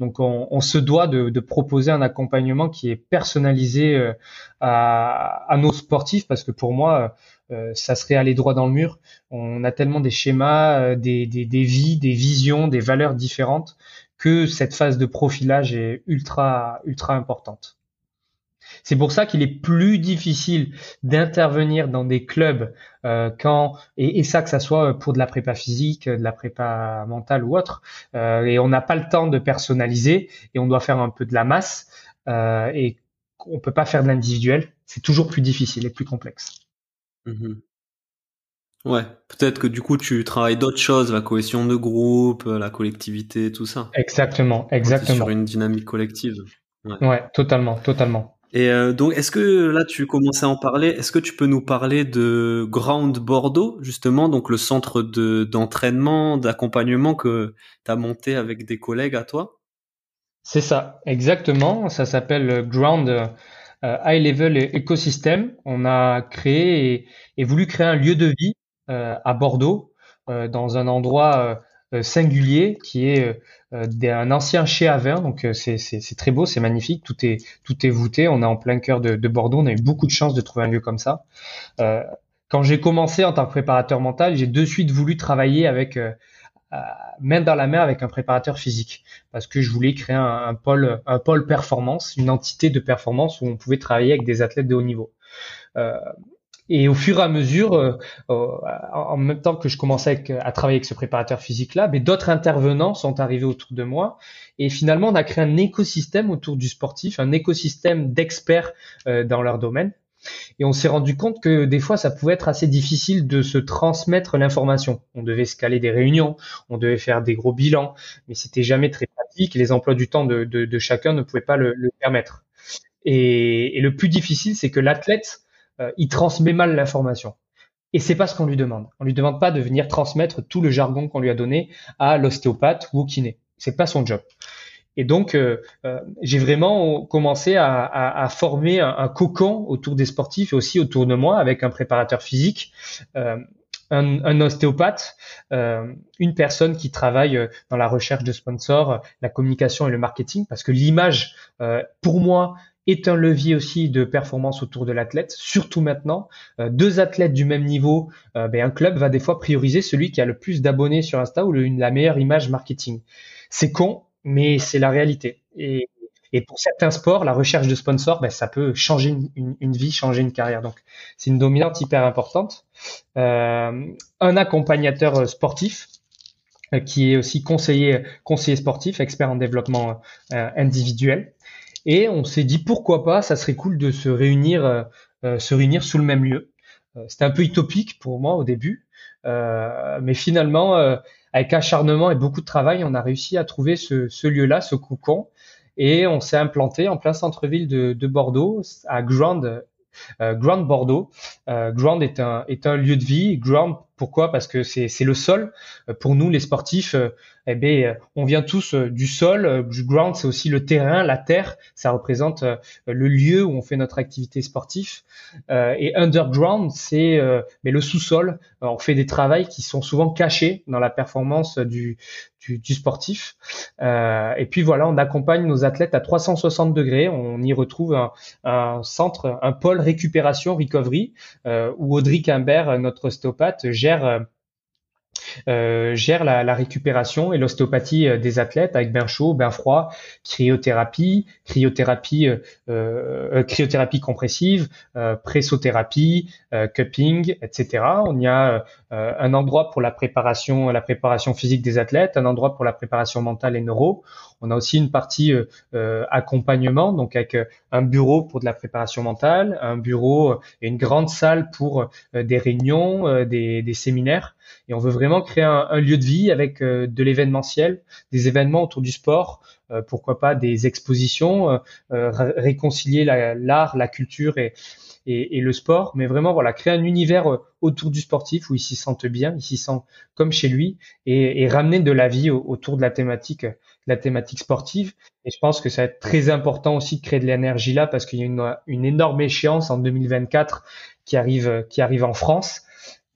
Donc on, se doit de, proposer un accompagnement qui est personnalisé euh, à, nos sportifs parce que pour moi, euh, ça serait aller droit dans le mur. On a tellement des schémas, euh, des, des, des vies, des visions, des valeurs différentes que cette phase de profilage est ultra ultra importante. C'est pour ça qu'il est plus difficile d'intervenir dans des clubs euh, quand et, ça que ça soit pour de la prépa physique, de la prépa mentale ou autre, euh, et on n'a pas le temps de personnaliser et on doit faire un peu de la masse euh, et on peut pas faire de l'individuel. C'est toujours plus difficile et plus complexe. Mmh ouais, peut-être que du coup tu travailles d'autres choses, la cohésion de groupe, la collectivité, tout ça. Exactement, exactement. Sur une dynamique collective. ouais totalement, totalement. Et euh, donc, est-ce que là, tu commençais à en parler Est-ce que tu peux nous parler de Ground Bordeaux, justement, donc le centre de d'entraînement, d'accompagnement que tu as monté avec des collègues à toi? C'est ça, exactement. Ça s'appelle Ground euh, High Level Ecosystem. On a créé et, voulu créer un lieu de vie euh, à Bordeaux, dans un endroit singulier qui est euh, d'un ancien chez Avin. Donc euh, c'est très beau, c'est magnifique. Tout est tout est voûté. On est en plein cœur de, de, Bordeaux. On a eu beaucoup de chance de trouver un lieu comme ça. Euh, quand j'ai commencé en tant que préparateur mental, j'ai de suite voulu travailler avec euh, main dans la main avec un préparateur physique parce que je voulais créer un, un, pôle un pôle performance, une entité de performance où on pouvait travailler avec des athlètes de haut niveau. Euh, et au fur et à mesure, euh, euh, en même temps que je commençais à travailler avec ce préparateur physique-là, mais d'autres intervenants sont arrivés autour de moi. Et finalement, on a créé un écosystème autour du sportif, un écosystème d'experts euh, dans leur domaine. Et on s'est rendu compte que des fois, ça pouvait être assez difficile de se transmettre l'information. On devait scaler des réunions, on devait faire des gros bilans, mais c'était jamais très pratique. Les emplois du temps de, de, de chacun ne pouvaient pas le, le permettre. Et, et, le plus difficile, c'est que l'athlète euh, il transmet mal l'information. Et c'est pas ce qu'on lui demande. On lui demande pas de venir transmettre tout le jargon qu'on lui a donné à l'ostéopathe ou au kiné. C'est pas son job. Et donc, euh, euh, j'ai vraiment commencé à, former un, cocon autour des sportifs et aussi autour de moi avec un préparateur physique, un, ostéopathe, une personne qui travaille dans la recherche de sponsors, la communication et le marketing, parce que l'image, pour moi, est un levier aussi de performance autour de l'athlète, surtout maintenant. Euh, deux athlètes du même niveau, euh, ben un club va des fois prioriser celui qui a le plus d'abonnés sur Insta ou la meilleure image marketing. C'est con, mais c'est la réalité. Et, pour certains sports, la recherche de sponsors, ben, ça peut changer une, vie, changer une carrière. Donc, c'est une dominante hyper importante. Euh, un accompagnateur sportif, qui est aussi conseiller, conseiller sportif, expert en développement individuel. Et on s'est dit pourquoi pas, ça serait cool de se réunir, euh, euh, se réunir sous le même lieu. Euh, c'était un peu utopique pour moi au début, mais finalement, avec acharnement et beaucoup de travail, on a réussi à trouver ce, ce lieu-là, ce cocon, et on s'est implanté en plein centre-ville de, de Bordeaux, à Grand, euh, Grand Bordeaux. Euh, Grand est un, est un lieu de vie. Grand, pourquoi? Parce que c'est le sol. Euh, pour nous, les sportifs, eh bien, on vient tous du sol. Du ground, c'est aussi le terrain, la terre. Ça représente le lieu où on fait notre activité sportive. et underground, c'est mais le sous-sol. On fait des travails qui sont souvent cachés dans la performance du, du, sportif. Euh, et puis voilà, on accompagne nos athlètes à 360 degrés. On y retrouve un, centre, un pôle récupération, recovery, euh, où Audrey Quimbert, notre ostéopathe, gère euh, gère la, récupération et l'ostéopathie euh, des athlètes avec bain chaud, bain froid, cryothérapie, cryothérapie, euh, euh cryothérapie compressive, pressothérapie, cupping, etc. On y a un endroit pour la préparation physique des athlètes, un endroit pour la préparation mentale et neuro. On a aussi une partie accompagnement, donc avec un bureau pour de la préparation mentale, un bureau et une grande salle pour des réunions, des, séminaires. Et on veut vraiment créer un, lieu de vie avec euh, de l'événementiel, des événements autour du sport, euh, pourquoi pas des expositions, euh, réconcilier l'art, la, culture et, et, le sport, mais vraiment voilà créer un univers autour du sportif où il s'y sente bien, il s'y sent comme chez lui et, ramener de la vie autour de la thématique, la thématique sportive. Et je pense que ça va être très important aussi de créer de l'énergie là parce qu'il y a une, une énorme échéance en 2024 qui arrive, qui arrive en France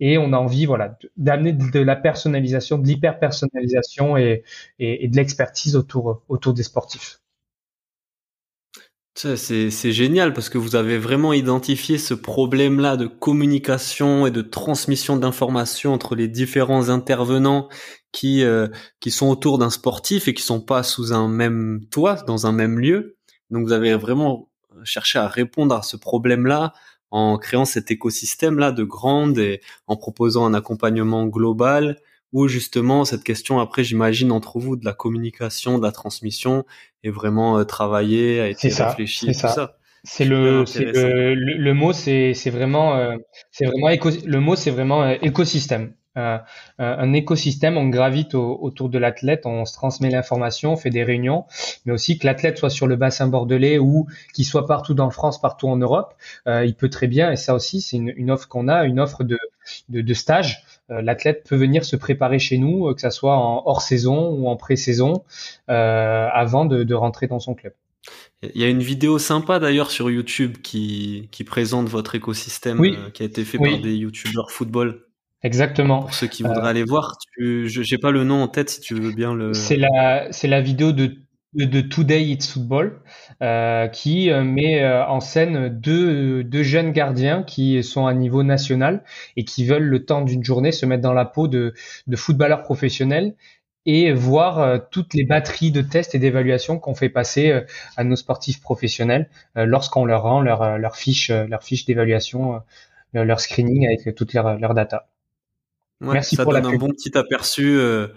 et on a envie voilà d'amener de la personnalisation, de l'hyper personnalisation et, et, de l'expertise autour autour des sportifs. C'est génial parce que vous avez vraiment identifié ce problème-là de communication et de transmission d'informations entre les différents intervenants qui euh, qui sont autour d'un sportif et qui sont pas sous un même toit dans un même lieu. Donc vous avez vraiment cherché à répondre à ce problème-là en créant cet écosystème là de grande et en proposant un accompagnement global où justement cette question après j'imagine entre vous de la communication, de la transmission est vraiment euh, travaillée, a été réfléchie, tout ça. C'est le, le, le, mot, c'est vraiment, euh, c'est vraiment le mot, c'est vraiment euh, écosystème. Euh, un écosystème, on gravite autour de l'athlète, on se transmet l'information, on fait des réunions, mais aussi que l'athlète soit sur le bassin bordelais ou qu'il soit partout dans France, partout en Europe, euh, il peut très bien, et ça aussi c'est une, offre qu'on a, une offre de, de, stage. Euh, l'athlète peut venir se préparer chez nous, que ça soit en hors saison ou en pré-saison, avant de, de rentrer dans son club. Il y a une vidéo sympa d'ailleurs sur YouTube qui, qui présente votre écosystème qui a été fait par des youtubeurs football. Exactement. Pour ceux qui voudraient euh, aller voir, je n'ai pas le nom en tête si tu veux bien le. C'est la, c'est la vidéo de, de, Today It's Football euh, qui euh, met en scène deux, deux jeunes gardiens qui sont à niveau national et qui veulent le temps d'une journée se mettre dans la peau de, de footballeurs professionnels et voir toutes les batteries de tests et d'évaluation qu'on fait passer à nos sportifs professionnels lorsqu'on leur rend leur, leur fiche, leur fiche d'évaluation, leur screening avec toutes leurs, leurs data. Merci ça donne un bon petit aperçu euh,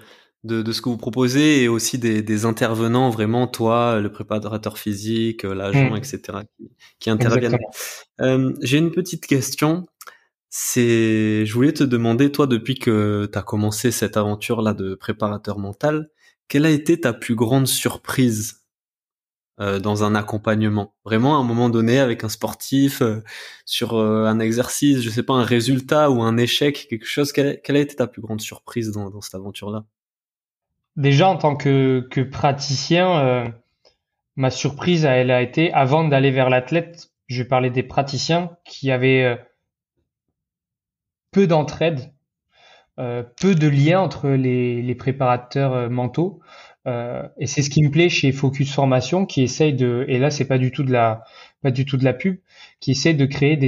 de, de, ce que vous proposez et aussi des, des, intervenants, vraiment, toi, le préparateur physique, l'agent, mmh. etc., qui, qui interviennent. Euh, J'ai une petite question. C'est, je voulais te demander, toi, depuis que tu as commencé cette aventure-là de préparateur mental, quelle a été ta plus grande surprise euh, dans un accompagnement? Vraiment, à un moment donné, avec un sportif, euh, sur euh, un exercice, je sais pas, un résultat ou un échec, quelque chose. Quelle, a été ta plus grande surprise dans, dans cette aventure-là? Déjà, en tant que, que praticien, ma surprise, elle a été, avant d'aller vers l'athlète, je parlais des praticiens qui avaient peu d'entraide, peu de lien entre les, préparateurs mentaux. Euh, et c'est ce qui me plaît chez Focus Formation, qui essaye de, et là c'est pas du tout de la, pas du tout de la pub, qui essaye de créer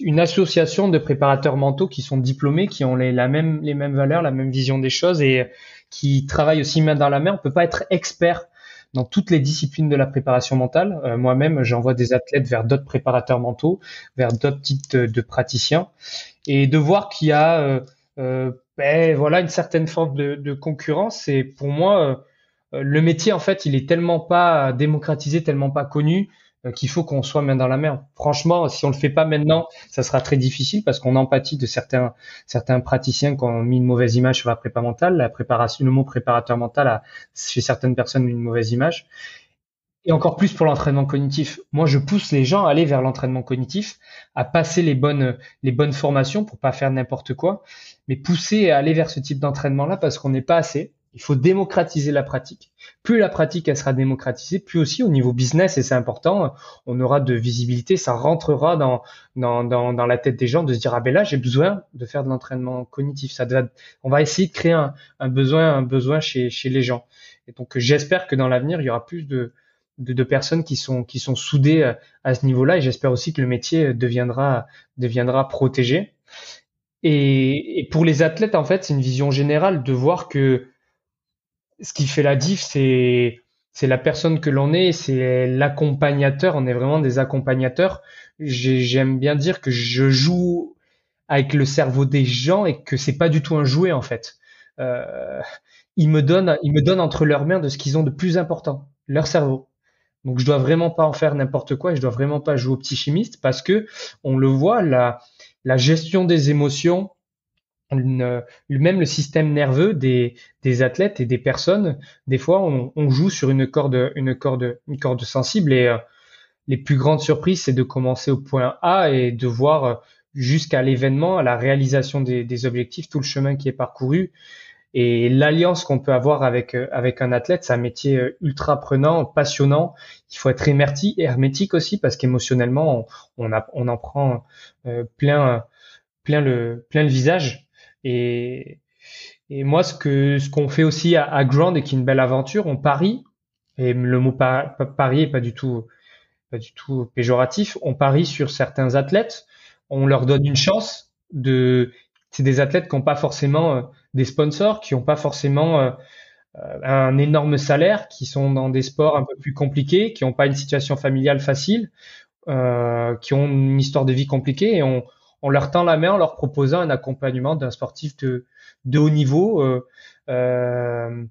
une association de préparateurs mentaux qui sont diplômés, qui ont les, les mêmes valeurs, la même vision des choses et qui travaillent aussi main dans la main. On peut pas être expert dans toutes les disciplines de la préparation mentale. Euh, moi-même, j'envoie des athlètes vers d'autres préparateurs mentaux, vers d'autres types de, praticiens, et de voir qu'il y a, euh, euh ben, voilà, une certaine forme de, de concurrence. Et pour moi le métier, en fait, il est tellement pas démocratisé, tellement pas connu, qu'il faut qu'on soit main dans la main. Franchement, si on le fait pas maintenant, ça sera très difficile parce qu'on empathie de certains certains praticiens qui ont mis une mauvaise image sur la prépa mentale. La préparation, le mot préparateur mental a chez certaines personnes une mauvaise image. Et encore plus pour l'entraînement cognitif. Moi, je pousse les gens à aller vers l'entraînement cognitif, à passer les bonnes, les bonnes formations pour pas faire n'importe quoi, mais pousser à aller vers ce type d'entraînement-là parce qu'on n'est pas assez. Il faut démocratiser la pratique. Plus la pratique elle sera démocratisée, plus aussi au niveau business, et c'est important, on aura de visibilité, ça rentrera dans, dans, dans, dans la tête des gens de se dire ah ben là j'ai besoin de faire de l'entraînement cognitif. Ça doit, on va essayer de créer un, besoin, un besoin chez, chez les gens. Et donc j'espère que dans l'avenir il y aura plus de, de, de, personnes qui sont qui sont soudées à, à ce niveau-là, et j'espère aussi que le métier deviendra deviendra protégé. Et, et pour les athlètes en fait c'est une vision générale de voir que ce qui fait la diff, c'est c'est la personne que l'on est, c'est l'accompagnateur. On est vraiment des accompagnateurs. J'aime bien dire que je joue avec le cerveau des gens et que c'est pas du tout un jouet en fait. Euh, ils me donnent, ils me donnent entre leurs mains de ce qu'ils ont de plus important, leur cerveau. Donc je dois vraiment pas en faire n'importe quoi et je dois vraiment pas jouer au petit chimiste parce que on le voit, la, la gestion des émotions, une, même le système nerveux des, des, athlètes et des personnes, des fois, on, on, joue sur une corde, une corde, une corde sensible et euh, les plus grandes surprises, c'est de commencer au point A et de voir euh, jusqu'à l'événement, à la réalisation des, des, objectifs, tout le chemin qui est parcouru. Et l'alliance qu'on peut avoir avec, euh, avec un athlète, c'est un métier ultra prenant, passionnant. Il faut être hermétique, hermétique aussi parce qu'émotionnellement, on, on, on, en prend plein, plein, le, plein le visage. Et, moi, ce qu'on fait aussi à, à, Grand et qui est une belle aventure, on parie. Et le mot par, parier est pas du tout péjoratif. On parie sur certains athlètes. On leur donne une chance de. C'est des athlètes qui n'ont pas forcément euh, des sponsors, qui n'ont pas forcément euh, euh, un énorme salaire, qui sont dans des sports un peu plus compliqués, qui n'ont pas une situation familiale facile, qui ont une histoire de vie compliquée, et on, on leur tend la main en leur proposant un accompagnement d'un sportif de, haut niveau. Euh, euh,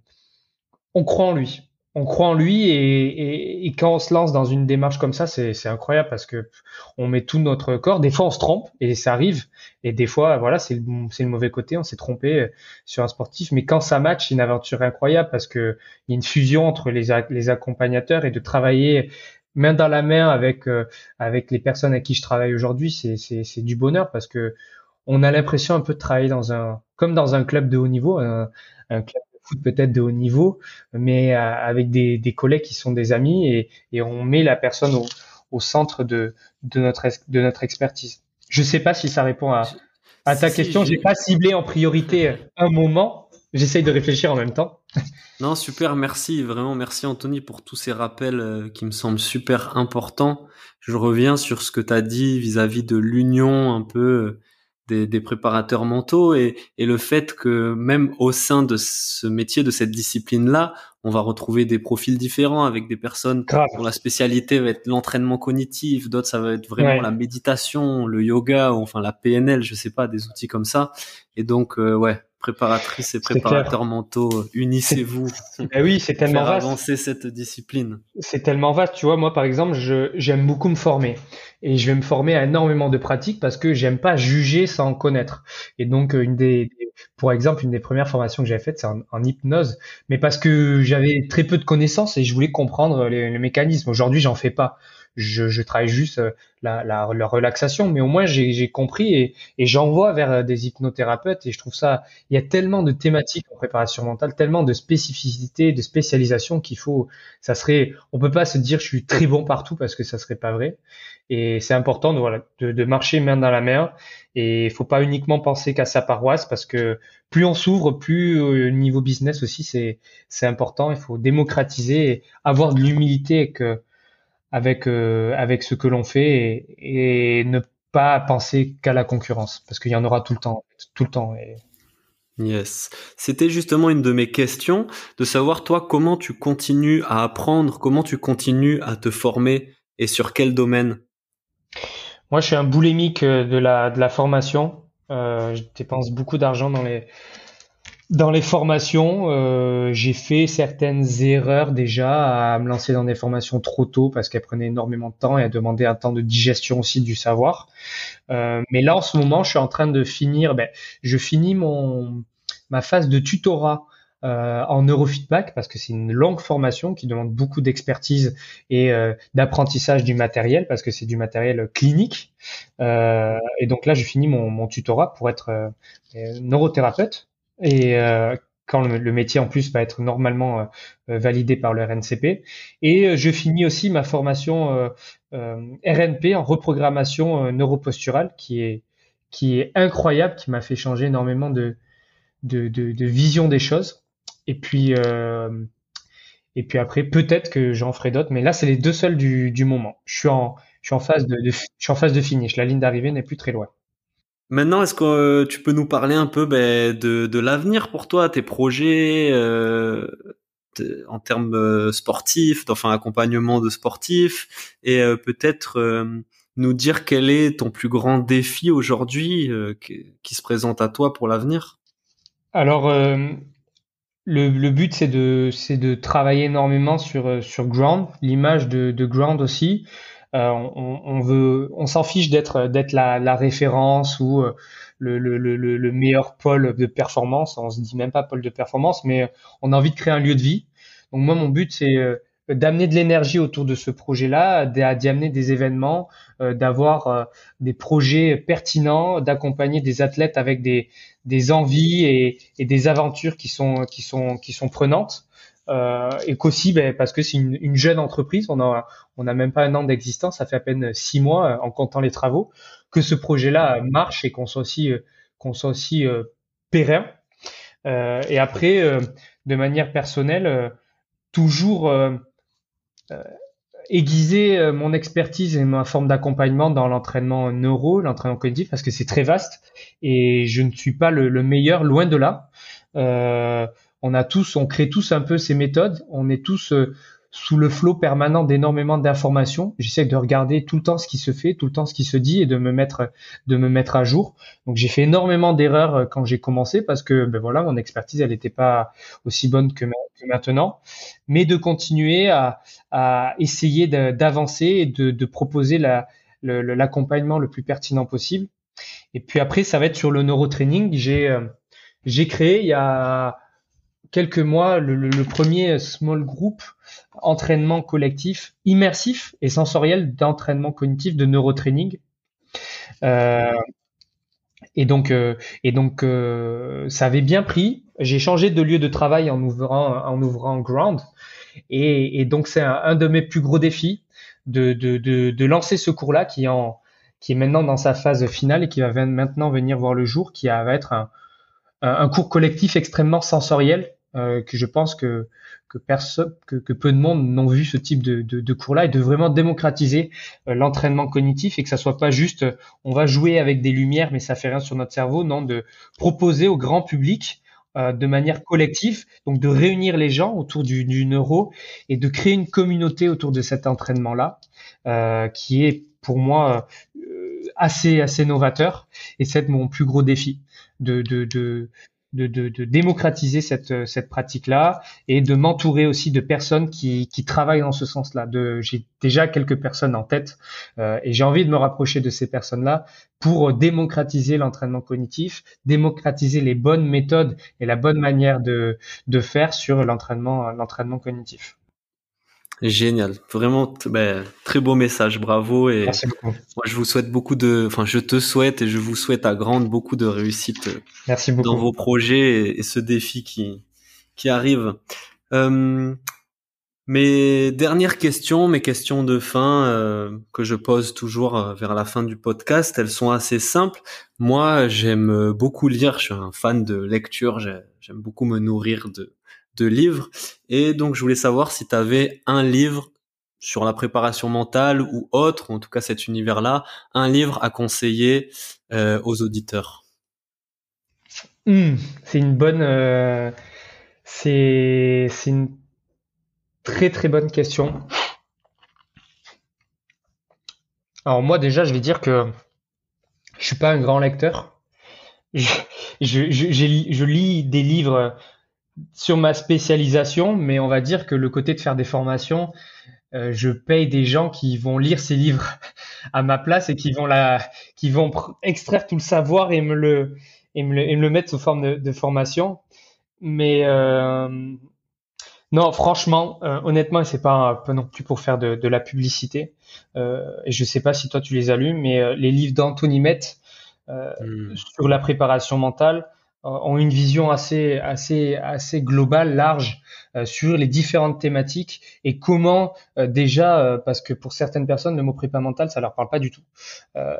on croit en lui. On croit en lui et, quand on se lance dans une démarche comme ça, c'est incroyable parce que on met tout notre corps. Des fois, on se trompe et ça arrive. Et des fois, voilà, c'est le, mauvais côté. On s'est trompé sur un sportif. Mais quand ça match, c'est une aventure incroyable parce que il y a une fusion entre les accompagnateurs et de travailler main dans la main avec euh, avec les personnes avec qui je travaille aujourd'hui, c'est c'est c'est du bonheur parce que on a l'impression un peu de travailler dans un comme dans un club de haut niveau, un, un club de foot peut-être de haut niveau, mais euh, avec des des collègues qui sont des amis et et on met la personne au au centre de de notre de notre expertise. Je sais pas si ça répond à à ta question. J'ai pas ciblé en priorité un moment. J'essaye de réfléchir en même temps. Non, super, merci, vraiment merci Anthony pour tous ces rappels euh, qui me semblent super importants. Je reviens sur ce que tu as dit vis-à-vis de l'union un peu euh, des, des, préparateurs mentaux et, et, le fait que même au sein de ce métier, de cette discipline-là, on va retrouver des profils différents avec des personnes dont la spécialité va être l'entraînement cognitif, d'autres ça va être vraiment la méditation, le yoga, ou enfin la PNL, je sais pas, des outils comme ça. Et donc, euh, ouais, préparatrices et préparateurs mentaux, euh, unissez-vous. Eh oui, c'est tellement vaste. avancer cette discipline. C'est tellement vaste. Tu vois, moi, par exemple, j'aime beaucoup me former et je vais me former à énormément de pratiques parce que j'aime pas juger sans connaître. Et donc, euh, une des, pour exemple, une des premières formations que j'avais faites, c'est en, hypnose, mais parce que j'avais très peu de connaissances et je voulais comprendre les, les mécanismes. Aujourd'hui, j'en fais pas je, je travaille juste euh, la, la, la, relaxation, mais au moins j'ai compris et, et j'envoie vers euh, des hypnothérapeutes et je trouve ça, il y a tellement de thématiques en préparation mentale, tellement de spécificités, de spécialisation qu'il faut, ça serait, on peut pas se dire je suis très bon partout parce que ça serait pas vrai. Et c'est important de, voilà, de, de, marcher main dans la main et il faut pas uniquement penser qu'à sa paroisse parce que plus on s'ouvre, plus au euh, niveau business aussi c'est important. Il faut démocratiser et avoir de l'humilité que avec euh, avec ce que l'on fait et, et, ne pas penser qu'à la concurrence parce qu'il y en aura tout le temps tout le temps et... Yes, c'était justement une de mes questions de savoir toi comment tu continues à apprendre, comment tu continues à te former et sur quel domaine? Moi, je suis un boulémique de la de la formation. Euh, je dépense beaucoup d'argent dans les Dans les formations, euh, j'ai fait certaines erreurs déjà à me lancer dans des formations trop tôt parce qu'elles prenaient énormément de temps et elles demandaient un temps de digestion aussi du savoir. Euh, mais là, en ce moment, je suis en train de finir. Ben, je finis mon ma phase de tutorat euh, en neurofeedback parce que c'est une longue formation qui demande beaucoup d'expertise et euh, d'apprentissage du matériel parce que c'est du matériel clinique. Euh, et donc là, je finis mon, mon tutorat pour être euh, neurothérapeute et euh, quand le, métier en plus va être normalement euh, euh, validé par le RNCP. Et je finis aussi ma formation RNP en reprogrammation neuroposturale qui est qui est incroyable, qui m'a fait changer énormément de, de, de, de, vision des choses. Et puis et puis après peut-être que j'en ferai d'autres, mais là c'est les deux seuls du, du moment. Je suis en je suis en phase de, de je suis en phase de finish. La ligne d'arrivée n'est plus très loin. Maintenant, est-ce que euh, tu peux nous parler un peu ben, de, de l'avenir pour toi, tes projets euh, en termes euh, sportifs, enfin accompagnement de sportifs, et euh, peut-être nous dire quel est ton plus grand défi aujourd'hui qui, se présente à toi pour l'avenir? Alors, le, le, but c'est de de travailler énormément sur sur Ground, l'image de, de Ground aussi. Euh, on, on, veut, on s'en fiche d'être d'être la, la, référence ou euh, le, le, le, le, meilleur pôle de performance. On se dit même pas pôle de performance, mais on a envie de créer un lieu de vie. Donc moi, mon but, c'est euh, d'amener de l'énergie autour de ce projet-là, d'y amener des événements, d'avoir des projets pertinents, d'accompagner des athlètes avec des, des envies et, et, des aventures qui sont qui sont qui sont prenantes. Euh, et qu'aussi ben, parce que c'est une, une, jeune entreprise, on a on n'a même pas un an d'existence, ça fait à peine six mois euh, en comptant les travaux, que ce projet-là marche et qu'on soit aussi euh, qu'on soit aussi euh, périn. Et après, de manière personnelle, toujours aiguiser mon expertise et ma forme d'accompagnement dans l'entraînement neuro, l'entraînement cognitif, parce que c'est très vaste et je ne suis pas le, le meilleur, loin de là. On a tous, on crée tous un peu ces méthodes. On est tous sous le flot permanent d'énormément d'informations. J'essaie de regarder tout le temps ce qui se fait, tout le temps ce qui se dit et de me mettre, de me mettre à jour. Donc j'ai fait énormément d'erreurs euh, quand j'ai commencé parce que ben voilà, mon expertise elle n'était pas aussi bonne que, maintenant, mais de continuer à, essayer d'avancer et de, proposer l'accompagnement le, plus pertinent possible. Et puis après, ça va être sur le neurotraining. J'ai euh, j'ai créé il y a quelques mois le, premier small group entraînement collectif immersif et sensoriel d'entraînement cognitif de neurotraining. Euh, et donc, euh, et donc euh, ça avait bien pris. J'ai changé de lieu de travail en ouvrant, en ouvrant Ground. Et, donc, c'est un, de mes plus gros défis de, de, de, de lancer ce cours-là qui, en, qui est maintenant dans sa phase finale et qui va maintenant venir voir le jour, qui va être un, un cours collectif extrêmement sensoriel euh, que je pense que que, que, que peu de monde n'ont vu ce type de, de, de cours-là et de vraiment démocratiser euh, l'entraînement cognitif et que ça soit pas juste on va jouer avec des lumières mais ça fait rien sur notre cerveau, non, de proposer au grand public euh, de manière collective, donc de réunir les gens autour du, du, neuro et de créer une communauté autour de cet entraînement-là, euh, qui est pour moi assez assez novateur. Et c'est mon plus gros défi de, de, de, de, démocratiser cette, cette pratique-là et de m'entourer aussi de personnes qui, qui travaillent dans ce sens-là. J'ai déjà quelques personnes en tête euh, et j'ai envie de me rapprocher de ces personnes-là pour démocratiser l'entraînement cognitif, démocratiser les bonnes méthodes et la bonne manière de, de faire sur l'entraînement l'entraînement cognitif. Génial, vraiment ben, très beau message, bravo et moi je vous souhaite beaucoup de, enfin je te souhaite et je vous souhaite à grande beaucoup de réussite Merci beaucoup. dans vos projets et, ce défi qui qui arrive. Euh, mes dernières questions, mes questions de fin euh, que je pose toujours euh, vers la fin du podcast, elles sont assez simples. Moi, j'aime beaucoup lire, je suis un fan de lecture, j'aime beaucoup me nourrir de de livres. Et donc, je voulais savoir si tu avais un livre sur la préparation mentale ou autre, en tout cas cet univers-là, un livre à conseiller euh, aux auditeurs. Hmm, c'est une bonne, euh, c'est une très très bonne question. Alors moi déjà, je vais dire que je suis pas un grand lecteur. je lis des livres sur ma spécialisation, mais on va dire que le côté de faire des formations, euh, je paye des gens qui vont lire ces livres à ma place et qui vont la, qui vont extraire tout le savoir et me le, et me le, et me le mettre sous forme de, de formation. Mais euh, non, franchement, euh, honnêtement, c'est pas, pas non plus pour faire de, de la publicité. Et je sais pas si toi tu les as lus, mais les livres d'Anthony Met hmm. sur la préparation mentale, ont une vision assez assez assez globale, large euh, sur les différentes thématiques et comment euh, déjà euh, parce que pour certaines personnes le mot prépa mental ça leur parle pas du tout.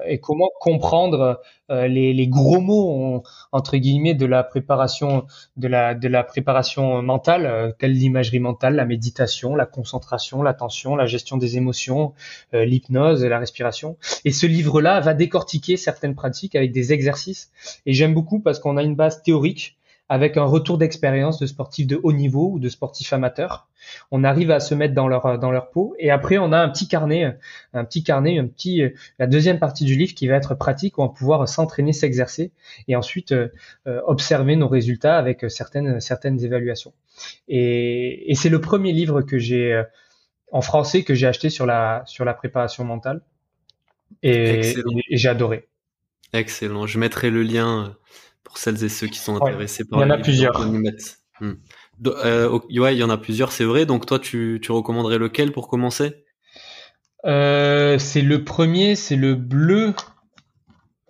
Et comment comprendre les, les, gros mots entre guillemets de la préparation de la de la préparation mentale telle l'imagerie mentale, la méditation, la concentration, l'attention, la gestion des émotions, l'hypnose, la respiration. Et ce livre là va décortiquer certaines pratiques avec des exercices. Et j'aime beaucoup parce qu'on a une base théorique avec un retour d'expérience de sportifs de haut niveau ou de sportifs amateurs. On arrive à se mettre dans leur dans leur peau et après on a un petit carnet, un petit carnet, un petit la deuxième partie du livre qui va être pratique où on va pouvoir s'entraîner, s'exercer et ensuite euh, euh, observer nos résultats avec certaines certaines évaluations. Et, et c'est le premier livre que j'ai euh, en français que j'ai acheté sur la sur la préparation mentale et, et j'ai adoré. Excellent. Je mettrai le lien pour celles et ceux qui sont intéressés par. Il y en a plusieurs. Hmm. Euh, ouais, il y en a plusieurs, c'est vrai. Donc toi, tu, tu recommanderais lequel pour commencer? Euh, C'est le premier, c'est le bleu.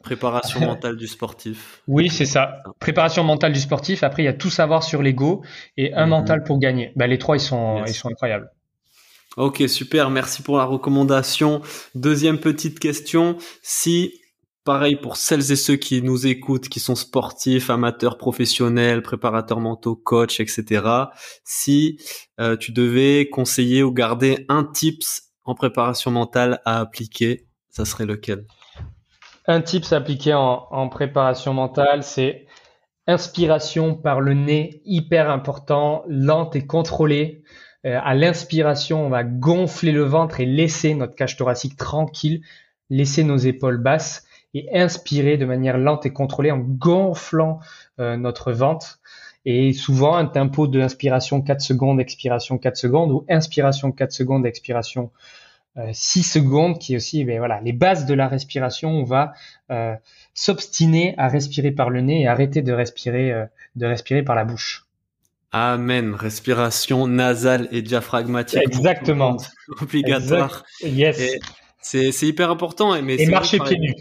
Préparation mentale du sportif. Oui, c'est ça. Préparation mentale du sportif. Après, il y a tout savoir sur l'ego et un mhm. mental pour gagner. Bah, les trois, ils sont, ils sont incroyables. Ok, super. Merci pour la recommandation. Deuxième petite question. Si Pareil pour celles et ceux qui nous écoutent, qui sont sportifs, amateurs, professionnels, préparateurs mentaux, coachs, etc. Si euh, tu devais conseiller ou garder un tips en préparation mentale à appliquer, ça serait lequel? Un tips appliqué en, en préparation mentale, c'est inspiration par le nez, hyper important, lente et contrôlée. Euh, à l'inspiration, on va gonfler le ventre et laisser notre cage thoracique tranquille, laisser nos épaules basses et inspirer de manière lente et contrôlée en gonflant euh, notre ventre. Et souvent un tempo de inspiration 4 secondes, expiration 4 secondes ou inspiration 4 secondes, expiration 6 euh, secondes qui est aussi ben voilà les bases de la respiration. On va euh, s'obstiner à respirer par le nez et arrêter de respirer de respirer par la bouche. Amen. Respiration nasale et diaphragmatique. Exactement. Obligatoire. Yes. C'est hyper important. Mais et marcher pieds nus.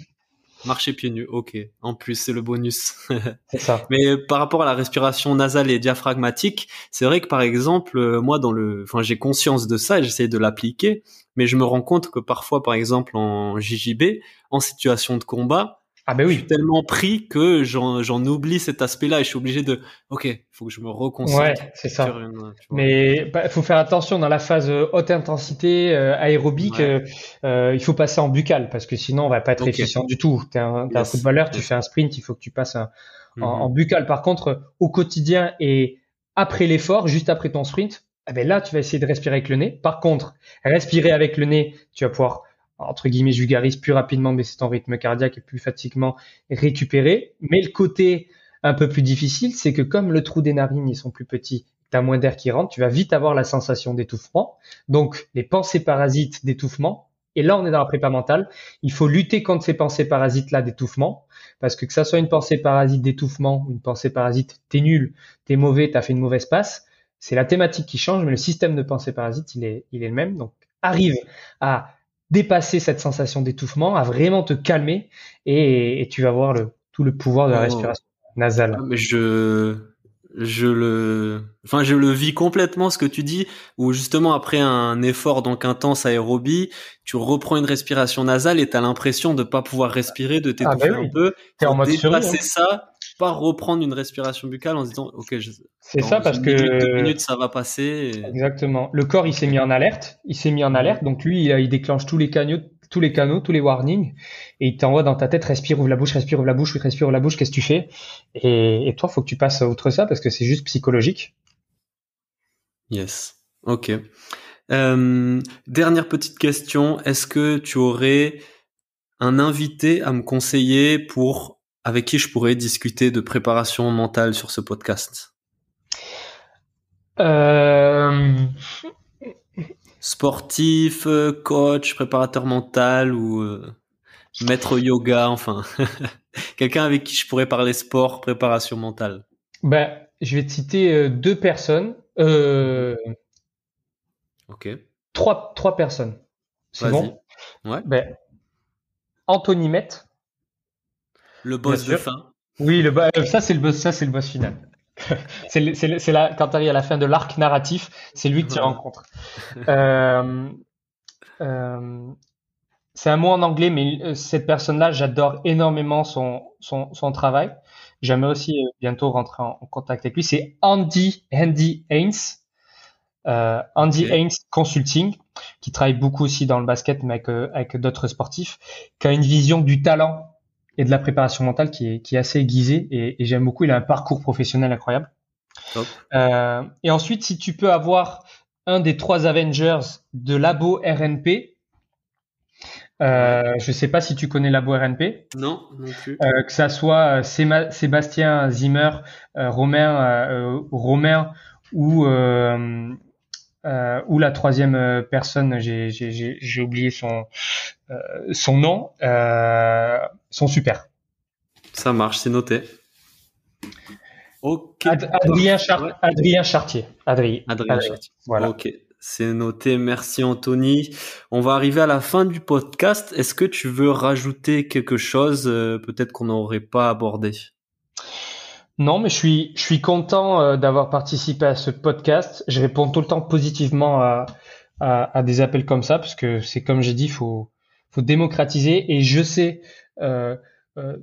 Marcher pieds nus, ok. En plus, c'est le bonus. c'est ça. Mais par rapport à la respiration nasale et diaphragmatique, c'est vrai que par exemple, euh, moi, dans le, enfin, j'ai conscience de ça et j'essaie de l'appliquer, mais je me rends compte que parfois, par exemple, en JJB, en situation de combat, ah ben oui. Je suis tellement pris que j'en oublie cet aspect-là et je suis obligé de, ok, il faut que je me reconcentre. Ouais, c'est ça. Mais il bah, faut faire attention dans la phase euh, haute intensité euh, aérobique. Euh, il faut passer en buccal parce que sinon on va pas être efficient du tout. T'es un, un footballeur, tu fais un sprint, il faut que tu passes en, en, mhm. buccal. Par contre, au quotidien et après l'effort, juste après ton sprint, eh ben là tu vas essayer de respirer avec le nez. Par contre, respirer avec le nez, tu vas pouvoir entre guillemets, vulgarise plus rapidement, baisser ton rythme cardiaque et plus facilement récupérer. Mais le côté un peu plus difficile, c'est que comme le trou des narines, ils sont plus petits, tu as moins d'air qui rentre, tu vas vite avoir la sensation d'étouffement. Donc, les pensées parasites d'étouffement. Et là, on est dans la prépa mentale. Il faut lutter contre ces pensées parasites-là d'étouffement. Parce que que ça soit une pensée parasite d'étouffement ou une pensée parasite, t'es nul, t'es mauvais, t'as fait une mauvaise passe, c'est la thématique qui change, mais le système de pensée parasite, il est, il est le même. Donc, arrive à dépasser cette sensation d'étouffement, à vraiment te calmer et, tu vas voir le, tout le pouvoir de la oh. respiration nasale. Ah, mais je, je le, enfin, je le vis complètement ce que tu dis, où justement après un effort donc intense aérobie, tu reprends une respiration nasale et tu as l'impression de pas pouvoir respirer, de ah, t'étouffer bah un peu. T'es en mode dépasser hein. ça, pas reprendre une respiration buccale en se disant ok c'est ça parce que deux minutes ça va passer exactement. Le corps il s'est mis en alerte. Il s'est mis en alerte. Donc lui il, déclenche tous les canaux tous les canaux tous les warnings. Et il t'envoie dans ta tête respire ouvre la bouche respire ouvre la bouche respire ouvre la bouche. Qu'est-ce que tu fais? Et, et toi faut que tu passes outre ça parce que c'est juste psychologique. Yes. Ok. Euh, dernière petite question. Est-ce que tu aurais un invité à me conseiller pour avec qui je pourrais discuter de préparation mentale sur ce podcast euh... Sportif, euh, coach, préparateur mental ou euh, maître yoga, enfin quelqu'un avec qui je pourrais parler sport, préparation mentale. Ben, je vais te citer deux personnes. Euh... Ok. Trois, trois personnes. C'est bon? Ouais. Ben, Anthony Met. Le boss de fin. Oui, le ça c'est le boss, ça c'est le boss final. c'est là quand tu arrives à la fin de l'arc narratif, c'est lui que tu rencontres. Euh, euh, c'est un mot en anglais, mais euh, cette personne-là, j'adore énormément son, son, son travail. J'aimerais aussi euh, bientôt rentrer en, contact avec lui. C'est Andy Andy Haynes, euh, Andy Haynes Consulting, qui travaille beaucoup aussi dans le basket, mais avec, euh, avec d'autres sportifs, qui a une vision du talent et de la préparation mentale qui est, qui est assez aiguisée et, et j'aime beaucoup. Il a un parcours professionnel incroyable. Euh, et ensuite, si tu peux avoir un des trois Avengers de Labo RNP, euh, je sais pas si tu connais Labo RNP. Non, non plus. Euh, que ça soit Sébastien Zimmer, Romain, Romain ou euh, ou la troisième euh, personne, j'ai oublié son, euh, son nom, euh, sont super. Ça marche, c'est noté. Ok. Adrien, Adrien Chartier. Adrien, Adrien, Chartier. Voilà. Ok. C'est noté. Merci Anthony. On va arriver à la fin du podcast. Est-ce que tu veux rajouter quelque chose, peut-être qu'on n'aurait pas abordé? Non, mais je suis, je suis content euh, d'avoir participé à ce podcast. Je réponds tout le temps positivement à, à, des appels comme ça, parce que c'est comme j'ai dit, faut, faut démocratiser. Et je sais euh, euh,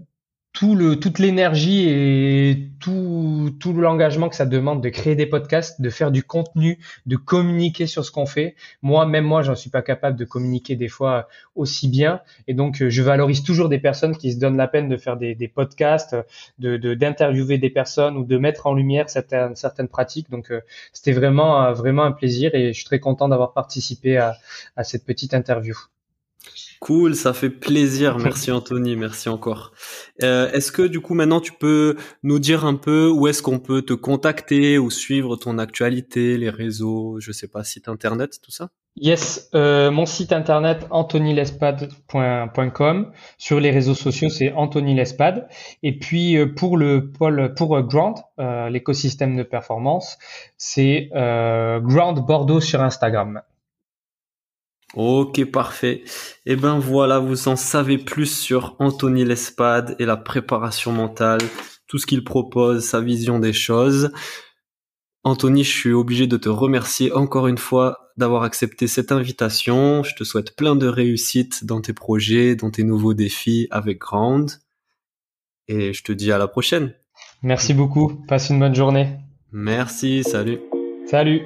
tout le, toute l'énergie et tout, tout l'engagement que ça demande de créer des podcasts, de faire du contenu, de communiquer sur ce qu'on fait. Moi, même moi, j'en suis pas capable de communiquer des fois aussi bien. Et donc, euh, je valorise toujours des personnes qui se donnent la peine de faire des, podcasts, de, d'interviewer des personnes ou de mettre en lumière certaines, certaines pratiques. Donc, euh, c'était vraiment, euh, vraiment un plaisir et je suis très content d'avoir participé à, à cette petite interview. Cool, ça fait plaisir. Merci Anthony, merci encore. Euh, est-ce que du coup maintenant tu peux nous dire un peu où est-ce qu'on peut te contacter ou suivre ton actualité, les réseaux, je sais pas, site internet, tout ça? Yes, euh, mon site internet anthonylespad.com. Sur les réseaux sociaux, c'est Anthony Lespad. Et puis euh, pour le pôle pour euh, Ground, euh, l'écosystème de performance, c'est euh, Ground Bordeaux sur Instagram. Ok, parfait. Et eh ben voilà, vous en savez plus sur Anthony Lespade et la préparation mentale, tout ce qu'il propose, sa vision des choses. Anthony, je suis obligé de te remercier encore une fois d'avoir accepté cette invitation. Je te souhaite plein de réussite dans tes projets, dans tes nouveaux défis avec Ground. Et je te dis à la prochaine. Merci beaucoup. Passe une bonne journée. Merci. Salut. Salut.